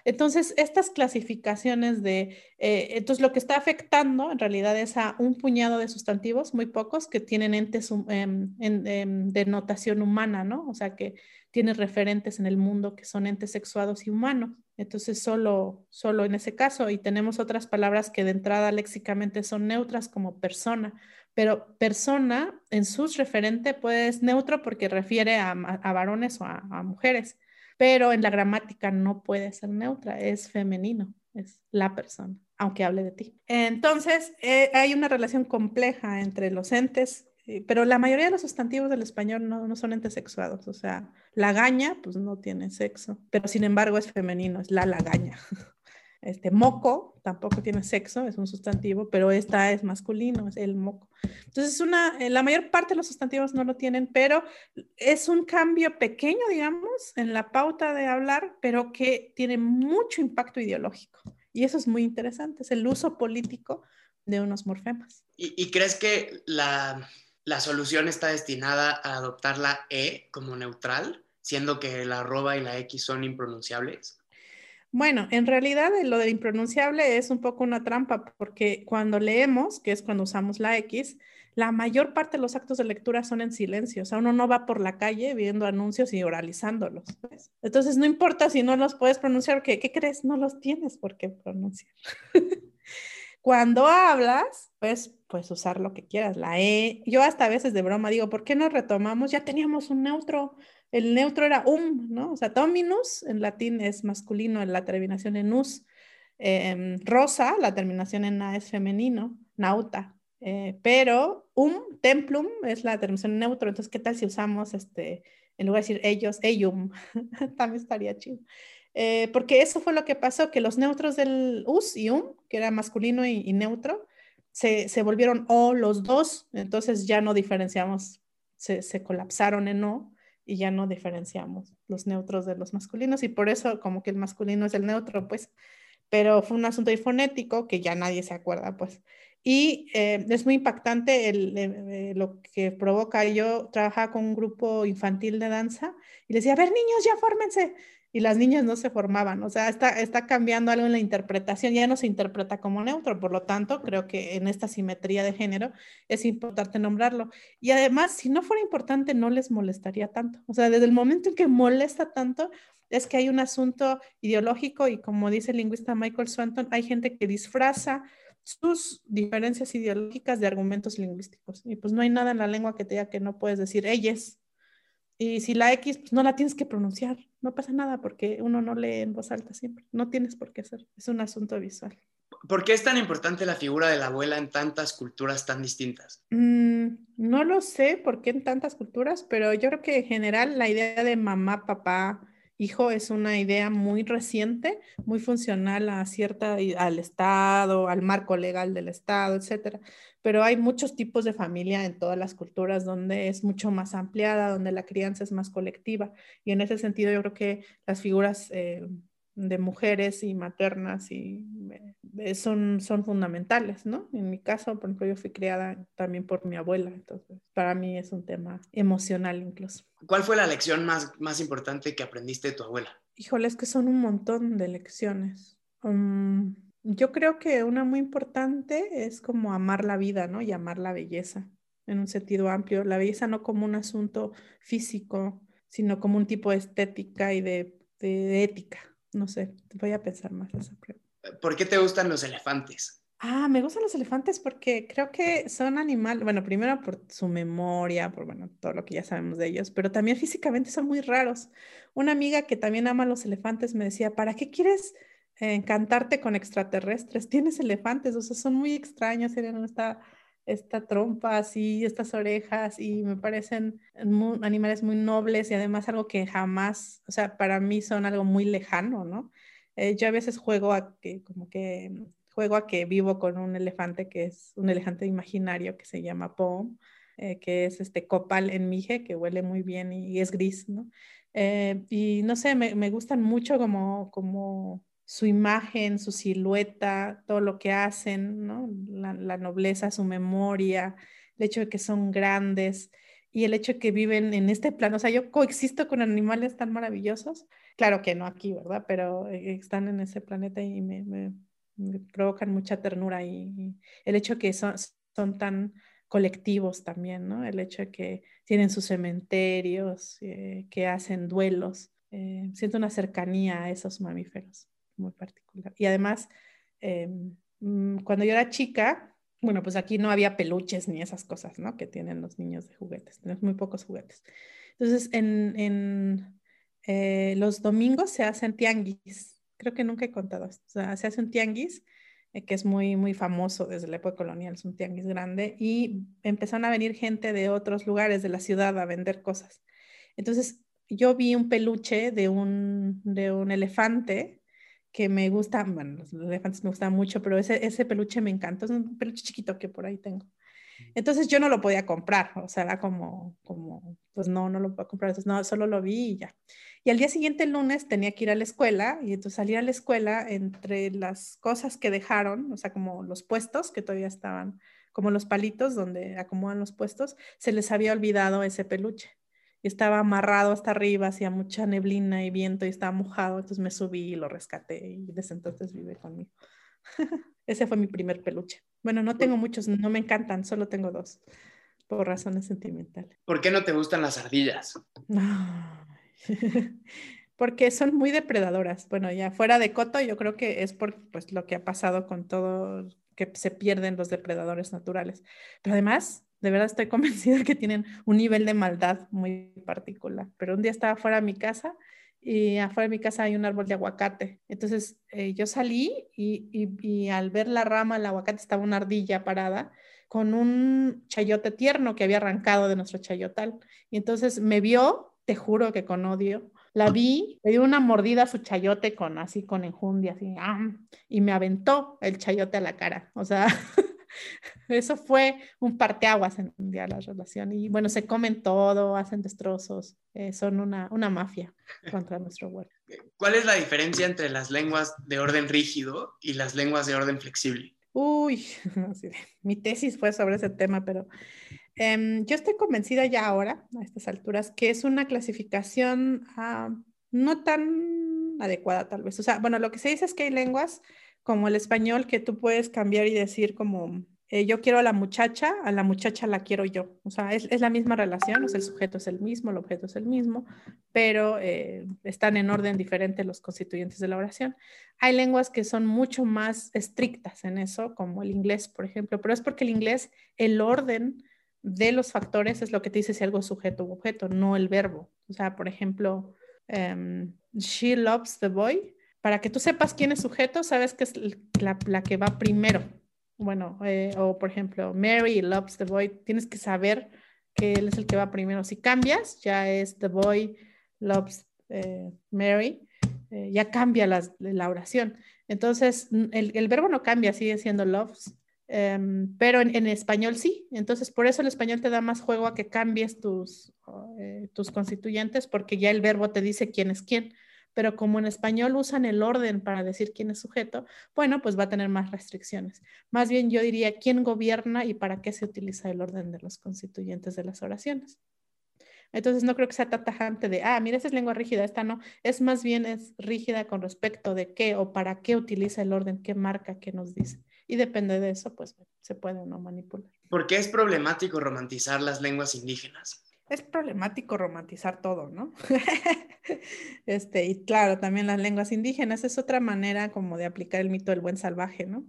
Entonces, estas clasificaciones de, eh, entonces lo que está afectando en realidad es a un puñado de sustantivos, muy pocos, que tienen entes em, em, de notación humana, ¿no? O sea, que tienen referentes en el mundo que son entes sexuados y humanos. Entonces, solo, solo en ese caso, y tenemos otras palabras que de entrada léxicamente son neutras como persona, pero persona en sus referente puede ser neutro porque refiere a, varones o a, mujeres, pero en la gramática no puede ser neutra, es femenino, es la persona, aunque hable de ti. Entonces, eh, hay una relación compleja entre los entes pero la mayoría de los sustantivos del español no, no, son entes sexuados, o sea, la gaña pues no tiene sexo, pero sin embargo es femenino, es la lagaña. Este moco tampoco tiene sexo, es un sustantivo, pero esta es masculino, es el moco. Entonces, una, eh, la mayor parte de los sustantivos no lo tienen, pero es un cambio pequeño, digamos, en la pauta de hablar, pero que tiene mucho impacto ideológico. Y eso es muy interesante, es el uso político de unos morfemas. y crees que la, la solución está destinada a adoptar la E como neutral, siendo que la arroba y la X son impronunciables? Bueno, en realidad lo del impronunciable es un poco una trampa porque cuando leemos, que es cuando usamos la X, la mayor parte de los actos de lectura son en silencio. O sea, uno no va por la calle viendo anuncios y oralizándolos. Pues. Entonces, no importa si no los puedes pronunciar, ¿qué, ¿qué crees? No los tienes por qué pronunciar. Cuando hablas, pues, pues usar lo que quieras, la E. Yo hasta a veces de broma digo, ¿por qué no retomamos? Ya teníamos un neutro. El neutro era um, ¿no? O sea, dominus en latín es masculino, la terminación en us. Em, rosa, la terminación en a es femenino, nauta. Eh, pero um, templum es la terminación en neutro. Entonces, ¿qué tal si usamos este, en lugar de decir ellos, elum? También estaría chido. Eh, porque eso fue lo que pasó, que los neutros del us y um, que era masculino y, neutro, se, se volvieron O los dos, entonces ya no diferenciamos, se, se colapsaron en O y ya no diferenciamos los neutros de los masculinos y por eso como que el masculino es el neutro, pues, pero fue un asunto fonético que ya nadie se acuerda, pues. Y eh, es muy impactante eh, lo que provoca. Yo trabajaba con un grupo infantil de danza y les decía, a ver niños, ya fórmense y las niñas no se formaban. O sea, está, está cambiando algo en la interpretación, ya no se interpreta como neutro, por lo tanto, creo que en esta simetría de género es importante nombrarlo. Y además, si no fuera importante, no les molestaría tanto. O sea, desde el momento en que molesta tanto, es que hay un asunto ideológico y como dice el lingüista Michael Swanton, hay gente que disfraza sus diferencias ideológicas de argumentos lingüísticos. Y pues no hay nada en la lengua que te diga que no puedes decir ellas y si la X, pues no la tienes que pronunciar, no pasa nada porque uno no lee en voz alta siempre, no tienes por qué hacer, es un asunto visual. ¿Por qué es tan importante la figura de la abuela en tantas culturas tan distintas? Mm, no lo sé por qué en tantas culturas, pero yo creo que en general la idea de mamá, papá, hijo es una idea muy reciente, muy funcional a cierta, al Estado, al marco legal del Estado, etcétera. Pero hay muchos tipos de familia en todas las culturas donde es mucho más ampliada, donde la crianza es más colectiva. Y en ese sentido yo creo que las figuras eh, de mujeres y maternas y eh, son, son fundamentales, ¿no? En mi caso, por ejemplo, yo fui criada también por mi abuela, entonces para mí es un tema emocional incluso. ¿Cuál fue la lección más, más importante que aprendiste de tu abuela? Híjole, es que son un montón de lecciones. Um, yo creo que una muy importante es como amar la vida, ¿no? Y amar la belleza en un sentido amplio. La belleza no como un asunto físico, sino como un tipo de estética y de, de ética no sé, voy a pensar más esa pregunta. ¿Por qué te gustan los elefantes? Ah, me gustan los elefantes porque creo que son animales, bueno, primero por su memoria, por bueno, todo lo que ya sabemos de ellos, pero también físicamente son muy raros. Una amiga que también ama los elefantes me decía, ¿para qué quieres encantarte con extraterrestres? Tienes elefantes, o sea, son muy extraños, tienen esta esta trompa así, estas orejas y me parecen animales muy nobles y además algo que jamás, o sea, para mí son algo muy lejano, ¿no? Eh, yo a veces juego a que, como que, juego a que vivo con un elefante que es un elefante imaginario que se llama Pom, eh, que es este copal en mije, que huele muy bien y, es gris, ¿no? Eh, y no sé, me, me, gustan mucho como, como su imagen, su silueta, todo lo que hacen, la, nobleza, su memoria, el hecho de que son grandes y el hecho de que viven en este plano. O sea, yo coexisto con animales tan maravillosos. Claro que no aquí, ¿verdad? Pero eh, están en ese planeta y me, provocan mucha ternura y, el hecho de que son, son tan colectivos también, ¿no? El hecho de que tienen sus cementerios, eh, que hacen duelos. Eh, siento una cercanía a esos mamíferos muy particular. Y además, em, mm, cuando yo era chica, bueno, pues aquí no había peluches ni esas cosas, ¿no? Que tienen los niños de juguetes, tenemos muy pocos juguetes. Entonces, en, eh, los domingos se hacen tianguis, creo que nunca he contado esto, se hace un tianguis eh, que es muy, muy famoso desde la época colonial, es un tianguis grande, y empezaron a venir gente de otros lugares de la ciudad a vender cosas. Entonces, yo vi un peluche de un, de un elefante que me gusta, bueno, los elefantes me gustan mucho, pero ese, ese peluche me encantó, es un peluche chiquito que por ahí tengo. Entonces yo no lo podía comprar, o sea, era como, como pues no, no lo puedo comprar, entonces no, solo lo vi y ya. Y al día siguiente, el lunes, tenía que ir a la escuela y entonces salir a la escuela entre las cosas que dejaron, o sea, como los puestos que todavía estaban, como los palitos donde acomodan los puestos, se les había olvidado ese peluche estaba amarrado hasta arriba, hacía mucha neblina y viento y estaba mojado, entonces me subí y lo rescaté y desde entonces vive conmigo. Ese fue mi primer peluche. Bueno, no tengo muchos, no me encantan, solo tengo dos, por razones sentimentales. ¿Por qué no te gustan las ardillas? Porque son muy depredadoras. Bueno, ya fuera de coto, yo creo que es por pues, lo que ha pasado con todo, que se pierden los depredadores naturales. Pero además, de verdad estoy convencida que tienen un nivel de maldad muy particular. Pero un día estaba fuera de mi casa y afuera de mi casa hay un árbol de aguacate. Entonces eh, yo salí y, al ver la rama del aguacate estaba una ardilla parada con un chayote tierno que había arrancado de nuestro chayotal. Y entonces me vio, te juro que con odio, la vi, le dio una mordida a su chayote con así con enjundia, así, y me aventó el chayote a la cara. O sea, Eso fue un parteaguas en día la relación. Y bueno, se comen todo, hacen destrozos, eh, son una, una mafia contra nuestro huerto. ¿Cuál es la diferencia entre las lenguas de orden rígido y las lenguas de orden flexible? Uy, mi tesis fue sobre ese tema, pero em, yo estoy convencida ya ahora, a estas alturas, que es una clasificación ah, no tan adecuada tal vez. O sea, bueno, lo que se dice es que hay lenguas como el español que tú puedes cambiar y decir como eh, yo quiero a la muchacha, a la muchacha la quiero yo. O sea, es, la misma relación, o sea, el sujeto es el mismo, el objeto es el mismo, pero eh, están en orden diferente los constituyentes de la oración. Hay lenguas que son mucho más estrictas en eso, como el inglés, por ejemplo, pero es porque el inglés, el orden de los factores es lo que te dice si algo es sujeto u objeto, no el verbo. O sea, por ejemplo, em, she loves the boy. Para que tú sepas quién es sujeto, sabes que es la, que va primero bueno, eh, o por ejemplo, Mary loves the boy, tienes que saber que él es el que va primero. Si cambias, ya es the boy loves eh, Mary, eh, ya cambia la, oración. Entonces, el, verbo no cambia, sigue siendo loves, em, pero en, español sí. Entonces, por eso el español te da más juego a que cambies tus, tus constituyentes, porque ya el verbo te dice quién es quién pero como en español usan el orden para decir quién es sujeto, bueno, pues va a tener más restricciones. Más bien yo diría quién gobierna y para qué se utiliza el orden de los constituyentes de las oraciones. Entonces no creo que sea tan tajante de, ah, mira, esa es lengua rígida, esta no. Es más bien es rígida con respecto de qué o para qué utiliza el orden, qué marca, qué nos dice. Y depende de eso, pues se puede o no manipular. ¿Por qué es problemático romantizar las lenguas indígenas? Es problemático romantizar todo, ¿no? este, y claro, también las lenguas indígenas es otra manera como de aplicar el mito del buen salvaje, ¿no?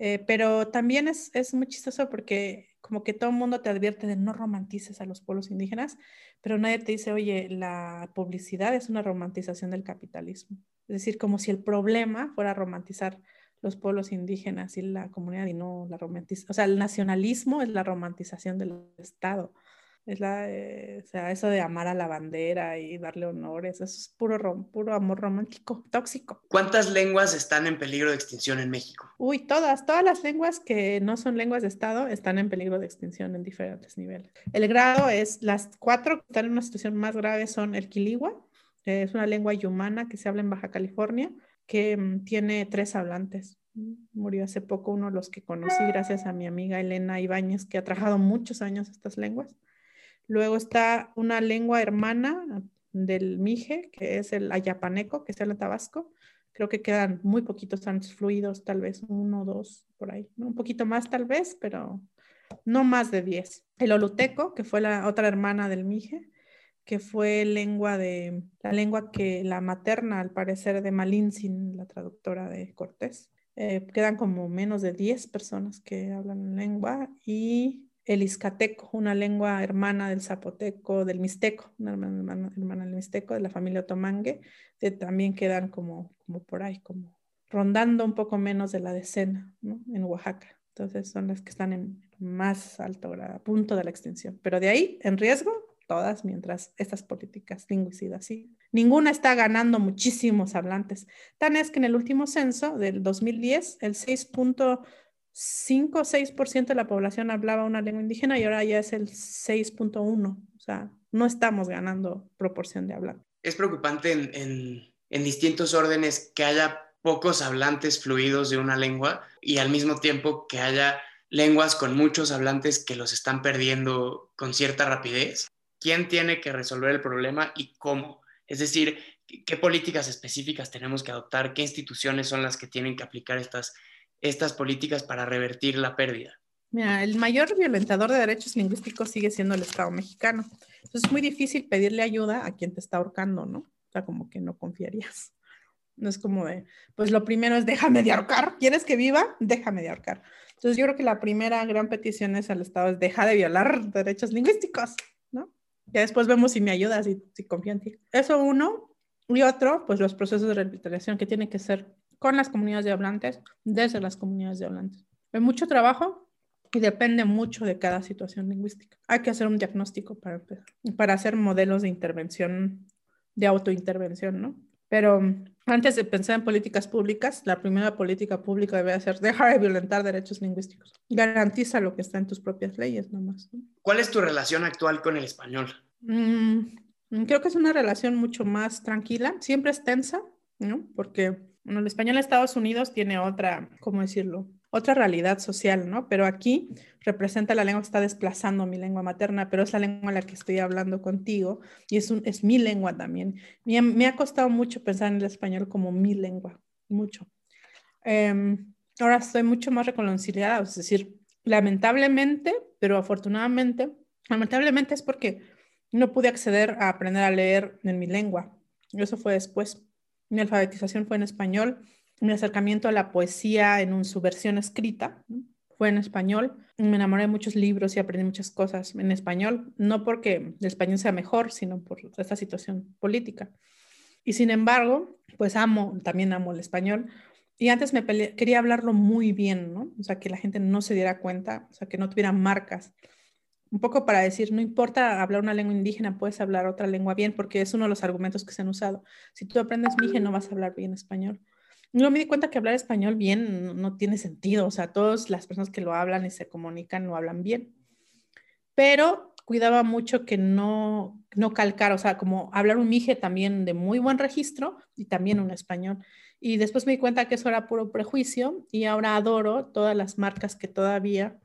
Eh, pero también es, es muy chistoso porque como que todo el mundo te advierte de no romantices a los pueblos indígenas, pero nadie te dice, oye, la publicidad es una romantización del capitalismo. Es decir, como si el problema fuera romantizar los pueblos indígenas y la comunidad y no la romantización. O sea, el nacionalismo es la romantización del Estado. Es la, eh, o sea, eso de amar a la bandera y darle honores, eso es puro, puro amor romántico, tóxico. ¿Cuántas lenguas están en peligro de extinción en México? Uy, todas, todas las lenguas que no son lenguas de Estado están en peligro de extinción en diferentes niveles. El grado es, las cuatro que están en una situación más grave son el quiligua, es una lengua yumana que se habla en Baja California, que mm, tiene tres hablantes. Murió hace poco uno de los que conocí gracias a mi amiga Elena Ibáñez, que ha trabajado muchos años estas lenguas. Luego está una lengua hermana del Mije, que es el ayapaneco, que es el tabasco. Creo que quedan muy poquitos fluidos, tal vez uno dos por ahí, un poquito más tal vez, pero no más de diez. El oluteco, que fue la otra hermana del Mije, que fue lengua de, la lengua que la materna, al parecer, de Malintzin, la traductora de Cortés. Eh, quedan como menos de diez personas que hablan lengua y el Izcateco, una lengua hermana del zapoteco, del mixteco, una hermana, del mixteco, de la familia otomangue, que también quedan como, como por ahí, como rondando un poco menos de la decena. En Oaxaca. Entonces son las que están en más alto grado, punto de la extinción. Pero de ahí, en riesgo, todas, mientras estas políticas lingüísticas sí. Ninguna está ganando muchísimos hablantes. Tan es que en el último censo del 2010, el 6. 5 o 6% de la población hablaba una lengua indígena y ahora ya es el 6.1. O sea, no estamos ganando proporción de hablar. Es preocupante en, distintos órdenes que haya pocos hablantes fluidos de una lengua y al mismo tiempo que haya lenguas con muchos hablantes que los están perdiendo con cierta rapidez. ¿Quién tiene que resolver el problema y cómo? Es decir, ¿qué políticas específicas tenemos que adoptar? ¿Qué instituciones son las que tienen que aplicar estas estas políticas para revertir la pérdida? Mira, el mayor violentador de derechos lingüísticos sigue siendo el Estado mexicano. Entonces es muy difícil pedirle ayuda a quien te está ahorcando, ¿no? O sea, como que no confiarías. No es como de, pues lo primero es déjame de ahorcar. ¿Quieres que viva? Déjame de ahorcar. Entonces yo creo que la primera gran petición es al Estado es deja de violar derechos lingüísticos, ¿no? Ya después vemos si me ayudas y si confía en ti. Eso uno. Y otro, pues los procesos de rehabilitación que tienen que ser con las comunidades de hablantes, desde las comunidades de hablantes. Hay mucho trabajo y depende mucho de cada situación lingüística. Hay que hacer un diagnóstico para para hacer modelos de intervención, de autointervención, ¿no? Pero antes de pensar en políticas públicas, la primera política pública debe ser dejar de violentar derechos lingüísticos. Garantiza lo que está en tus propias leyes nomás. ¿Cuál es tu relación actual con el español? Mm, creo que es una relación mucho más tranquila. Siempre es tensa, ¿no? Porque bueno, el español en Estados Unidos tiene otra, ¿cómo decirlo? Otra realidad social, ¿no? Pero aquí representa la lengua que está desplazando mi lengua materna, pero es la lengua en la que estoy hablando contigo y es, un, es mi lengua también. Me, me ha costado mucho pensar en el español como mi lengua, mucho. Em, ahora estoy mucho más reconciliada, es decir, lamentablemente, pero afortunadamente, lamentablemente es porque no pude acceder a aprender a leer en mi lengua. Eso fue después. Mi alfabetización fue en español, mi acercamiento a la poesía en su versión escrita fue en español. Me enamoré de muchos libros y aprendí muchas cosas en español, no porque el español sea mejor, sino por esta situación política. Y sin embargo, pues amo, también amo el español. Y antes me quería hablarlo muy bien, ¿no? O sea, que la gente no se diera cuenta, o sea, que no tuviera marcas un poco para decir, no importa hablar una lengua indígena, puedes hablar otra lengua bien, porque es uno de los argumentos que se han usado. Si tú aprendes mije, no vas a hablar bien español. No me di cuenta que hablar español bien no, tiene sentido, o sea, todas las personas que lo hablan y se comunican lo hablan bien. Pero cuidaba mucho que no, no calcar, o sea, como hablar un mije también de muy buen registro y también un español. Y después me di cuenta que eso era puro prejuicio y ahora adoro todas las marcas que todavía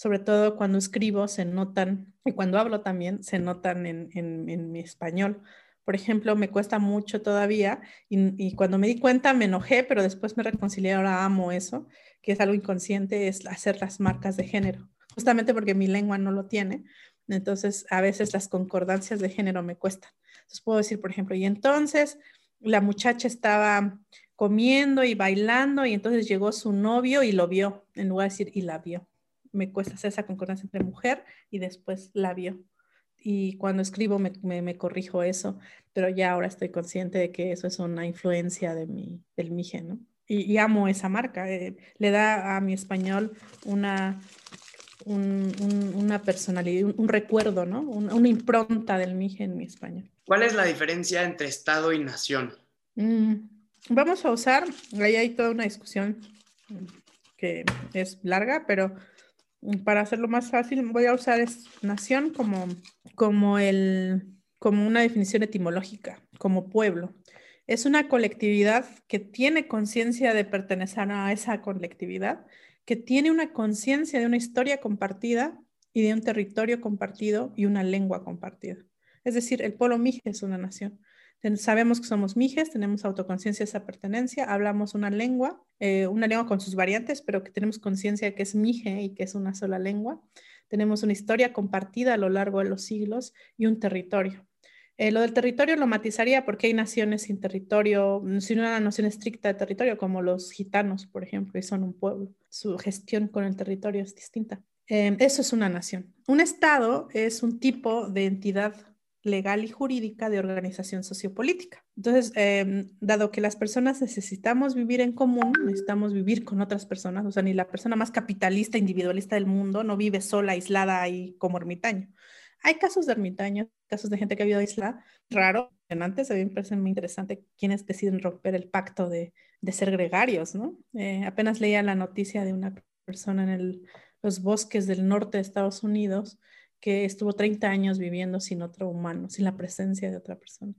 sobre todo cuando escribo se notan, y cuando hablo también se notan en, mi español. Por ejemplo, me cuesta mucho todavía y, cuando me di cuenta me enojé, pero después me reconcilié, ahora amo eso, que es algo inconsciente, es hacer las marcas de género, justamente porque mi lengua no lo tiene. Entonces, a veces las concordancias de género me cuestan. Entonces, puedo decir, por ejemplo, y entonces la muchacha estaba comiendo y bailando y entonces llegó su novio y lo vio, en lugar de decir y la vio me cuesta hacer esa concordancia entre mujer y después labio. Y cuando escribo me, me, corrijo eso, pero ya ahora estoy consciente de que eso es una influencia de mi, del mije, ¿no? Y, amo esa marca, eh, le da a mi español una, una personalidad, un, recuerdo, ¿no? una impronta del mije en mi español. ¿Cuál es la diferencia entre Estado y nación? Mm, vamos a usar, ahí hay toda una discusión que es larga, pero para hacerlo más fácil, voy a usar nación como, como, el, como una definición etimológica, como pueblo. Es una colectividad que tiene conciencia de pertenecer a esa colectividad, que tiene una conciencia de una historia compartida y de un territorio compartido y una lengua compartida. Es decir, el pueblo mije es una nación. Sabemos que somos mijes, tenemos autoconciencia de esa pertenencia, hablamos una lengua, eh, una lengua con sus variantes, pero que tenemos conciencia de que es mije y que es una sola lengua. Tenemos una historia compartida a lo largo de los siglos y un territorio. Eh, lo del territorio lo matizaría porque hay naciones sin territorio, sin una noción estricta de territorio, como los gitanos, por ejemplo, y son un pueblo. Su gestión con el territorio es distinta. Eh, eso es una nación. Un Estado es un tipo de entidad legal y jurídica de organización sociopolítica. Entonces, em, dado que las personas necesitamos vivir en común, necesitamos vivir con otras personas, o sea, ni la persona más capitalista, individualista del mundo no vive sola, aislada y como ermitaño. Hay casos de ermitaños, casos de gente que ha vivido aislada, raro. Antes a mí me muy interesante quienes deciden romper el pacto de, ser gregarios, ¿no? Eh, apenas leía la noticia de una persona en los bosques del norte de Estados Unidos que estuvo 30 años viviendo sin otro humano, sin la presencia de otra persona.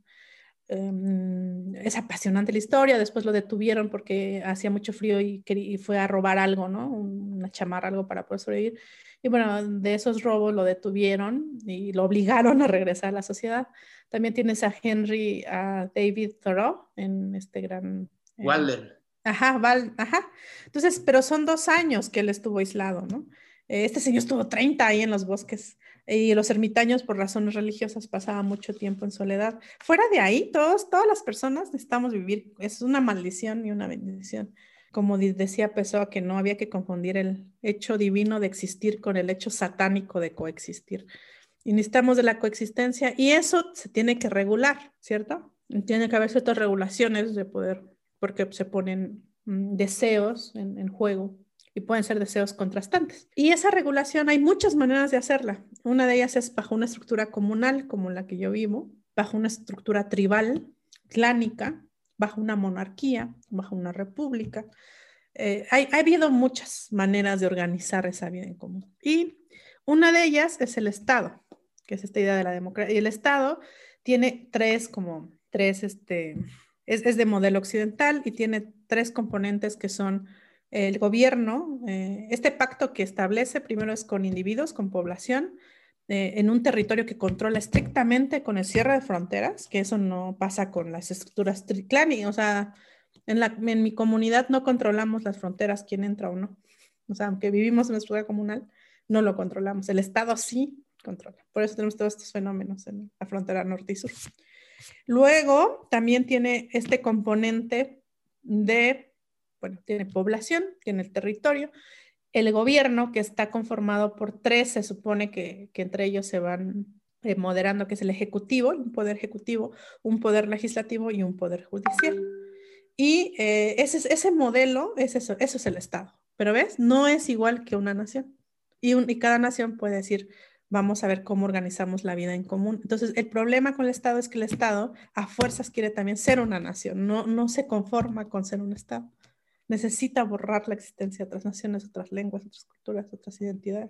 Em, es apasionante la historia, después lo detuvieron porque hacía mucho frío y, y, fue a robar algo, ¿no? Una chamarra, algo para poder sobrevivir. Y bueno, de esos robos lo detuvieron y lo obligaron a regresar a la sociedad. También tienes a Henry, a David Thoreau en este gran... Eh, Walden. Ajá, Val, ajá. Entonces, pero son dos años que él estuvo aislado, ¿no? Este señor estuvo 30 ahí en los bosques y los ermitaños por razones religiosas pasaban mucho tiempo en soledad. Fuera de ahí, todos, todas las personas necesitamos vivir, es una maldición y una bendición. Como decía Pessoa, que no había que confundir el hecho divino de existir con el hecho satánico de coexistir. Y necesitamos de la coexistencia y eso se tiene que regular, ¿cierto? Tiene que haber ciertas regulaciones de poder, porque se ponen mm, deseos en, en juego y pueden ser deseos contrastantes. Y esa regulación hay muchas maneras de hacerla. Una de ellas es bajo una estructura comunal como la que yo vivo, bajo una estructura tribal, clánica, bajo una monarquía, bajo una república. Eh, hay, ha habido muchas maneras de organizar esa vida en común. Y una de ellas es el Estado, que es esta idea de la democracia. Y el Estado tiene tres, como tres, este, es, es de modelo occidental y tiene tres componentes que son el gobierno, eh, este pacto que establece primero es con individuos, con población, eh, en un territorio que controla estrictamente con el cierre de fronteras, que eso no pasa con las estructuras triclani, o sea, en, la, en mi comunidad no controlamos las fronteras, quién entra o no. O sea, aunque vivimos en una estructura comunal, no lo controlamos. El Estado sí controla. Por eso tenemos todos estos fenómenos en la frontera norte y sur. Luego, también tiene este componente de, bueno, tiene población, tiene el territorio, el gobierno que está conformado por tres, se supone que, entre ellos se van eh, moderando, que es el ejecutivo, un poder ejecutivo, un poder legislativo y un poder judicial. Y eh, ese, ese modelo, es eso, eso es el Estado. Pero ves, no es igual que una nación. Y, y cada nación puede decir, vamos a ver cómo organizamos la vida en común. Entonces, el problema con el Estado es que el Estado a fuerzas quiere también ser una nación, no, no se conforma con ser un Estado. Necesita borrar la existencia de otras naciones, otras lenguas, otras culturas, otras identidades.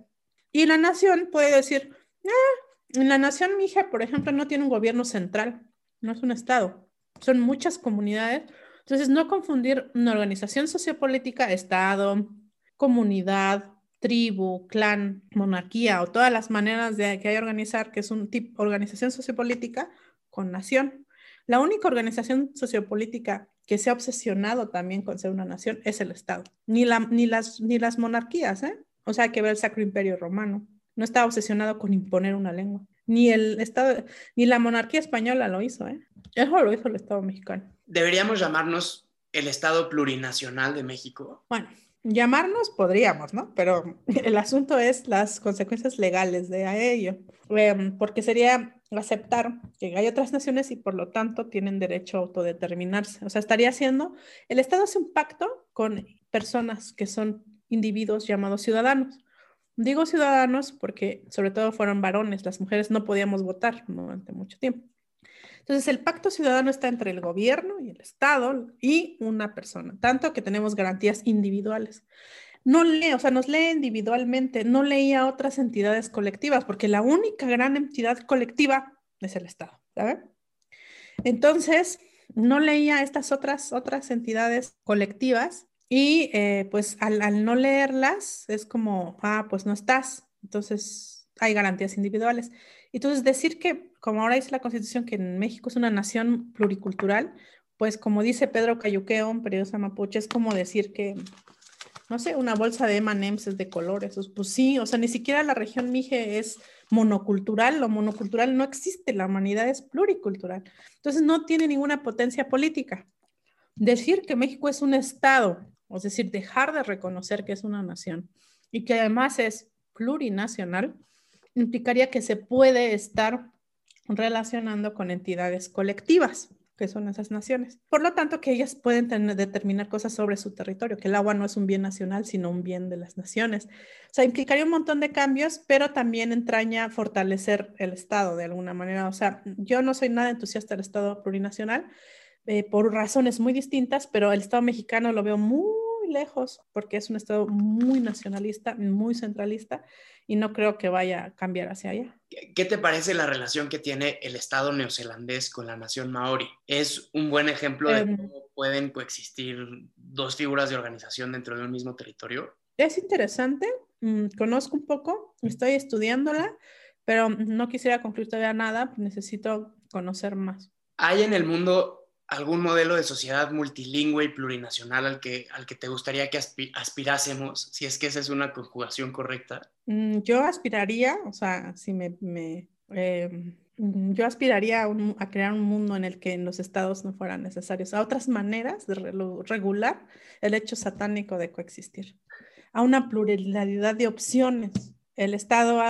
Y la nación puede decir, ah, la nación mija, por ejemplo, no tiene un gobierno central, no es un Estado, son muchas comunidades. Entonces, no confundir una organización sociopolítica, Estado, comunidad, tribu, clan, monarquía o todas las maneras de que hay organizar, que es un tipo organización sociopolítica con nación. La única organización sociopolítica que se ha obsesionado también con ser una nación es el Estado, ni, la, ni, las, ni las monarquías, ¿eh? O sea, hay que ver el Sacro Imperio Romano. No estaba obsesionado con imponer una lengua. Ni el Estado, ni la monarquía española lo hizo, ¿eh? Eso lo hizo el Estado mexicano. Deberíamos llamarnos el Estado plurinacional de México. Bueno, Llamarnos podríamos, ¿no? Pero el asunto es las consecuencias legales de ello, em, porque sería aceptar que hay otras naciones y por lo tanto tienen derecho a autodeterminarse. O sea, estaría haciendo, el Estado hace un pacto con personas que son individuos llamados ciudadanos. Digo ciudadanos porque sobre todo fueron varones, las mujeres no podíamos votar durante mucho tiempo. Entonces, el pacto ciudadano está entre el gobierno y el Estado y una persona, tanto que tenemos garantías individuales. No lee, o sea, nos lee individualmente, no leía otras entidades colectivas, porque la única gran entidad colectiva es el Estado, ¿saben? Entonces, no leía estas otras, otras entidades colectivas y eh, pues al, al no leerlas es como, ah, pues no estás. Entonces, hay garantías individuales. Entonces, decir que como ahora dice la Constitución que en México es una nación pluricultural, pues como dice Pedro Cayuqueo, un periodista mapuche, es como decir que, no sé, una bolsa de M&M's es de colores. Pues sí, o sea, ni siquiera la región Mije es monocultural, lo monocultural no existe, la humanidad es pluricultural. Entonces no tiene ninguna potencia política. Decir que México es un Estado, es decir, dejar de reconocer que es una nación y que además es plurinacional, implicaría que se puede estar relacionando con entidades colectivas, que son esas naciones. Por lo tanto, que ellas pueden determinar cosas sobre su territorio, que el agua no es un bien nacional, sino un bien de las naciones. O sea, implicaría un montón de cambios, pero también entraña fortalecer el Estado de alguna manera. O sea, yo no soy nada entusiasta del Estado plurinacional eh, por razones muy distintas, pero el Estado mexicano lo veo muy lejos porque es un Estado muy nacionalista, muy centralista y no creo que vaya a cambiar hacia allá. ¿Qué te parece la relación que tiene el Estado neozelandés con la nación maori? ¿Es un buen ejemplo de em. cómo pueden coexistir dos figuras de organización dentro de un mismo territorio? Es interesante, mm, conozco un poco, estoy estudiándola, pero no quisiera concluir todavía nada, necesito conocer más. ¿Hay en el mundo algún modelo de sociedad multilingüe y plurinacional al que, al que te gustaría que aspirásemos, si es que esa es una conjugación correcta? Mm, yo aspiraría, o sea, si me... Em, yo aspiraría a, crear un mundo en el que los estados no fueran necesarios, a otras maneras de regular el hecho satánico de coexistir, a una pluralidad de opciones. El Estado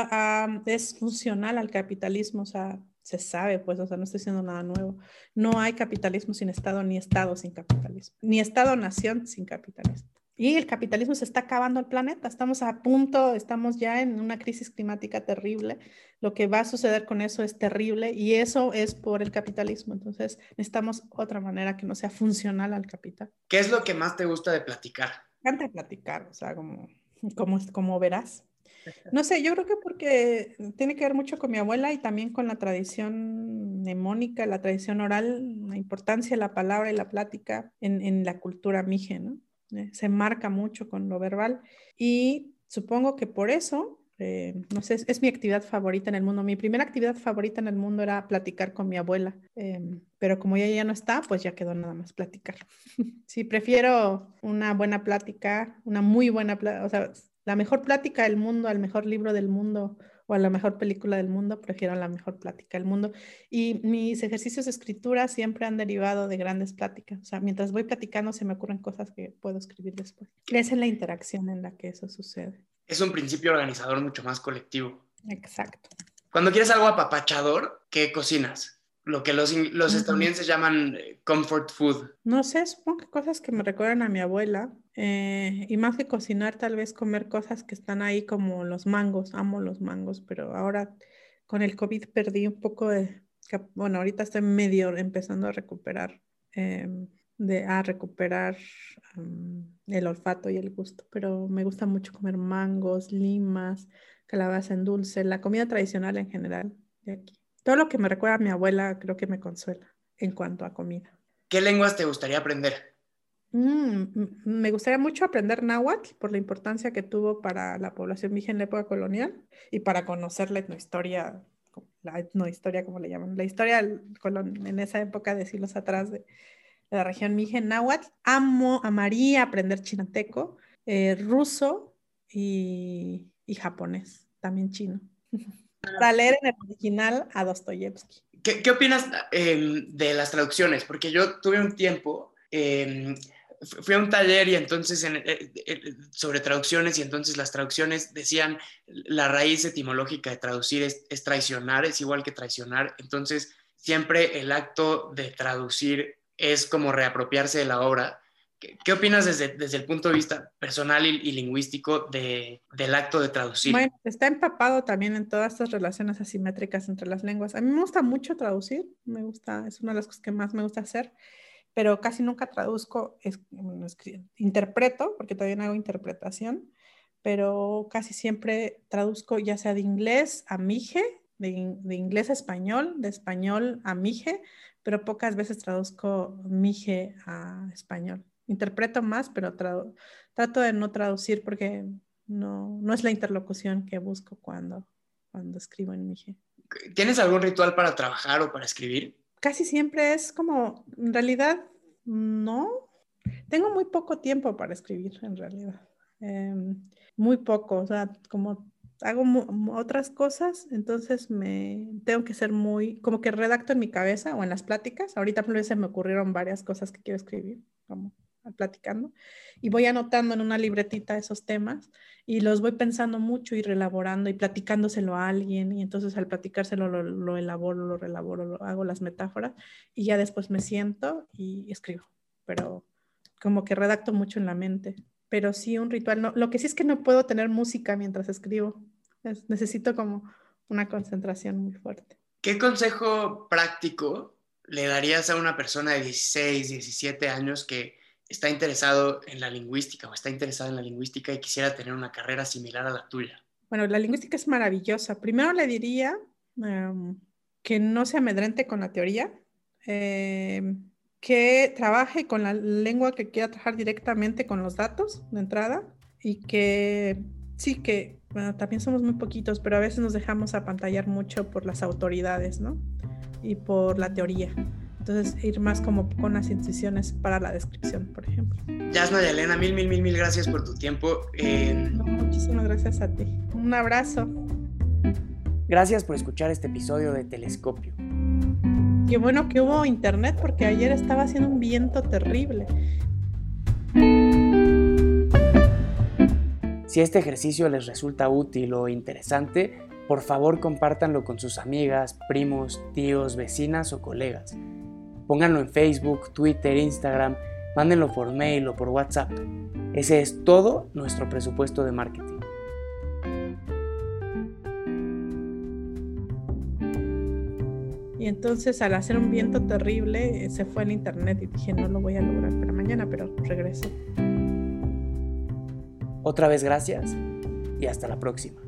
es funcional al capitalismo, o sea, se sabe, pues, o sea, no estoy diciendo nada nuevo. No hay capitalismo sin Estado, ni Estado sin capitalismo, ni Estado-nación sin capitalismo. Y el capitalismo se está acabando el planeta, estamos a punto, estamos ya en una crisis climática terrible. Lo que va a suceder con eso es terrible y eso es por el capitalismo. Entonces necesitamos otra manera que no sea funcional al capital. ¿Qué es lo que más te gusta de platicar? Me encanta platicar, o sea, como, como, como verás. No sé, yo creo que porque tiene que ver mucho con mi abuela y también con la tradición mnemónica, la tradición oral, la importancia de la palabra y la plática en, en la cultura mije, ¿no? Eh, se marca mucho con lo verbal y supongo que por eso, eh, no sé, es, mi actividad favorita en el mundo. Mi primera actividad favorita en el mundo era platicar con mi abuela, em, pero como ella ya no está, pues ya quedó nada más platicar. sí, prefiero una buena plática, una muy buena, o sea, la mejor plática del mundo, al mejor libro del mundo o a la mejor película del mundo, prefiero la mejor plática del mundo. Y mis ejercicios de escritura siempre han derivado de grandes pláticas. O sea, mientras voy platicando se me ocurren cosas que puedo escribir después. Es en la interacción en la que eso sucede. Es un principio organizador mucho más colectivo. Exacto. Cuando quieres algo apapachador, ¿qué cocinas? lo que los, los estadounidenses llaman eh, comfort food. No sé, supongo que cosas que me recuerdan a mi abuela. Eh, y más que cocinar, tal vez comer cosas que están ahí como los mangos. Amo los mangos, pero ahora con el COVID perdí un poco de... Bueno, ahorita estoy medio empezando a recuperar, em, de, a recuperar el olfato y el gusto, pero me gusta mucho comer mangos, limas, calabaza en dulce, la comida tradicional en general de aquí. Todo lo que me recuerda a mi abuela creo que me consuela en cuanto a comida. ¿Qué lenguas te gustaría aprender? Mm, me gustaría mucho aprender náhuatl por la importancia que tuvo para la población mije en la época colonial y para conocer la etnohistoria, la etnohistoria como le llaman, la historia en esa época de siglos atrás de, la región mije náhuatl. Amo, amaría aprender chinateco, eh, ruso y, y japonés, también chino. para leer en el original a Dostoyevsky. ¿Qué, qué opinas em, de las traducciones? Porque yo tuve un tiempo, em, fui a un taller y entonces eh, eh, sobre traducciones y entonces las traducciones decían la raíz etimológica de traducir es, traicionar, es igual que traicionar. Entonces siempre el acto de traducir es como reapropiarse de la obra ¿Qué, opinas desde, desde, el punto de vista personal y, lingüístico de, del acto de traducir? Está empapado también en todas estas relaciones asimétricas entre las lenguas. A mí me gusta mucho traducir, me gusta, es una de las cosas que más me gusta hacer, pero casi nunca traduzco, interpreto, porque todavía hago interpretación, pero casi siempre traduzco ya sea de inglés a mije, de, de inglés a español, de español a mije, pero pocas veces traduzco mije a español interpreto más, pero trato de no traducir porque no, no es la interlocución que busco cuando, cuando escribo en Mije. ¿Tienes algún ritual para trabajar o para escribir? Casi siempre es como, en realidad, no. Tengo muy poco tiempo para escribir, en realidad. Em, muy poco, o sea, como hago otras cosas, entonces me tengo que ser muy, como que redacto en mi cabeza o en las pláticas. Ahorita se me ocurrieron varias cosas que quiero escribir, como platicando y voy anotando en una libretita esos temas y los voy pensando mucho y relaborando y platicándoselo a alguien y entonces al platicárselo lo, elaboro, lo relaboro, lo, hago las metáforas y ya después me siento y escribo, pero como que redacto mucho en la mente, pero sí un ritual, no, lo que sí es que no puedo tener música mientras escribo, necesito como una concentración muy fuerte. ¿Qué consejo práctico le darías a una persona de 16, 17 años que está interesado en la lingüística o está interesada en la lingüística y quisiera tener una carrera similar a la tuya? Bueno, la lingüística es maravillosa. Primero le diría em, que no se amedrente con la teoría, em, que trabaje con la lengua que quiera trabajar directamente con los datos de entrada y que sí que, bueno, también somos muy poquitos, pero a veces nos dejamos apantallar mucho por las autoridades, ¿no? Y por la teoría. Entonces, ir más como con las incisiones para la descripción, por ejemplo. Yasna y Elena, mil, mil, mil, mil gracias por tu tiempo. muchísimas gracias a ti. Un abrazo. Gracias por escuchar este episodio de Telescopio. Qué bueno que hubo internet porque ayer estaba haciendo un viento terrible. Si este ejercicio les resulta útil o interesante, por favor compártanlo con sus amigas, primos, tíos, vecinas o colegas. Pónganlo en Facebook, Twitter, Instagram, mándenlo por mail o por WhatsApp. Ese es todo nuestro presupuesto de marketing. Y entonces al hacer un viento terrible se fue al internet y dije no lo voy a lograr para mañana, pero regresé. Otra vez gracias y hasta la próxima.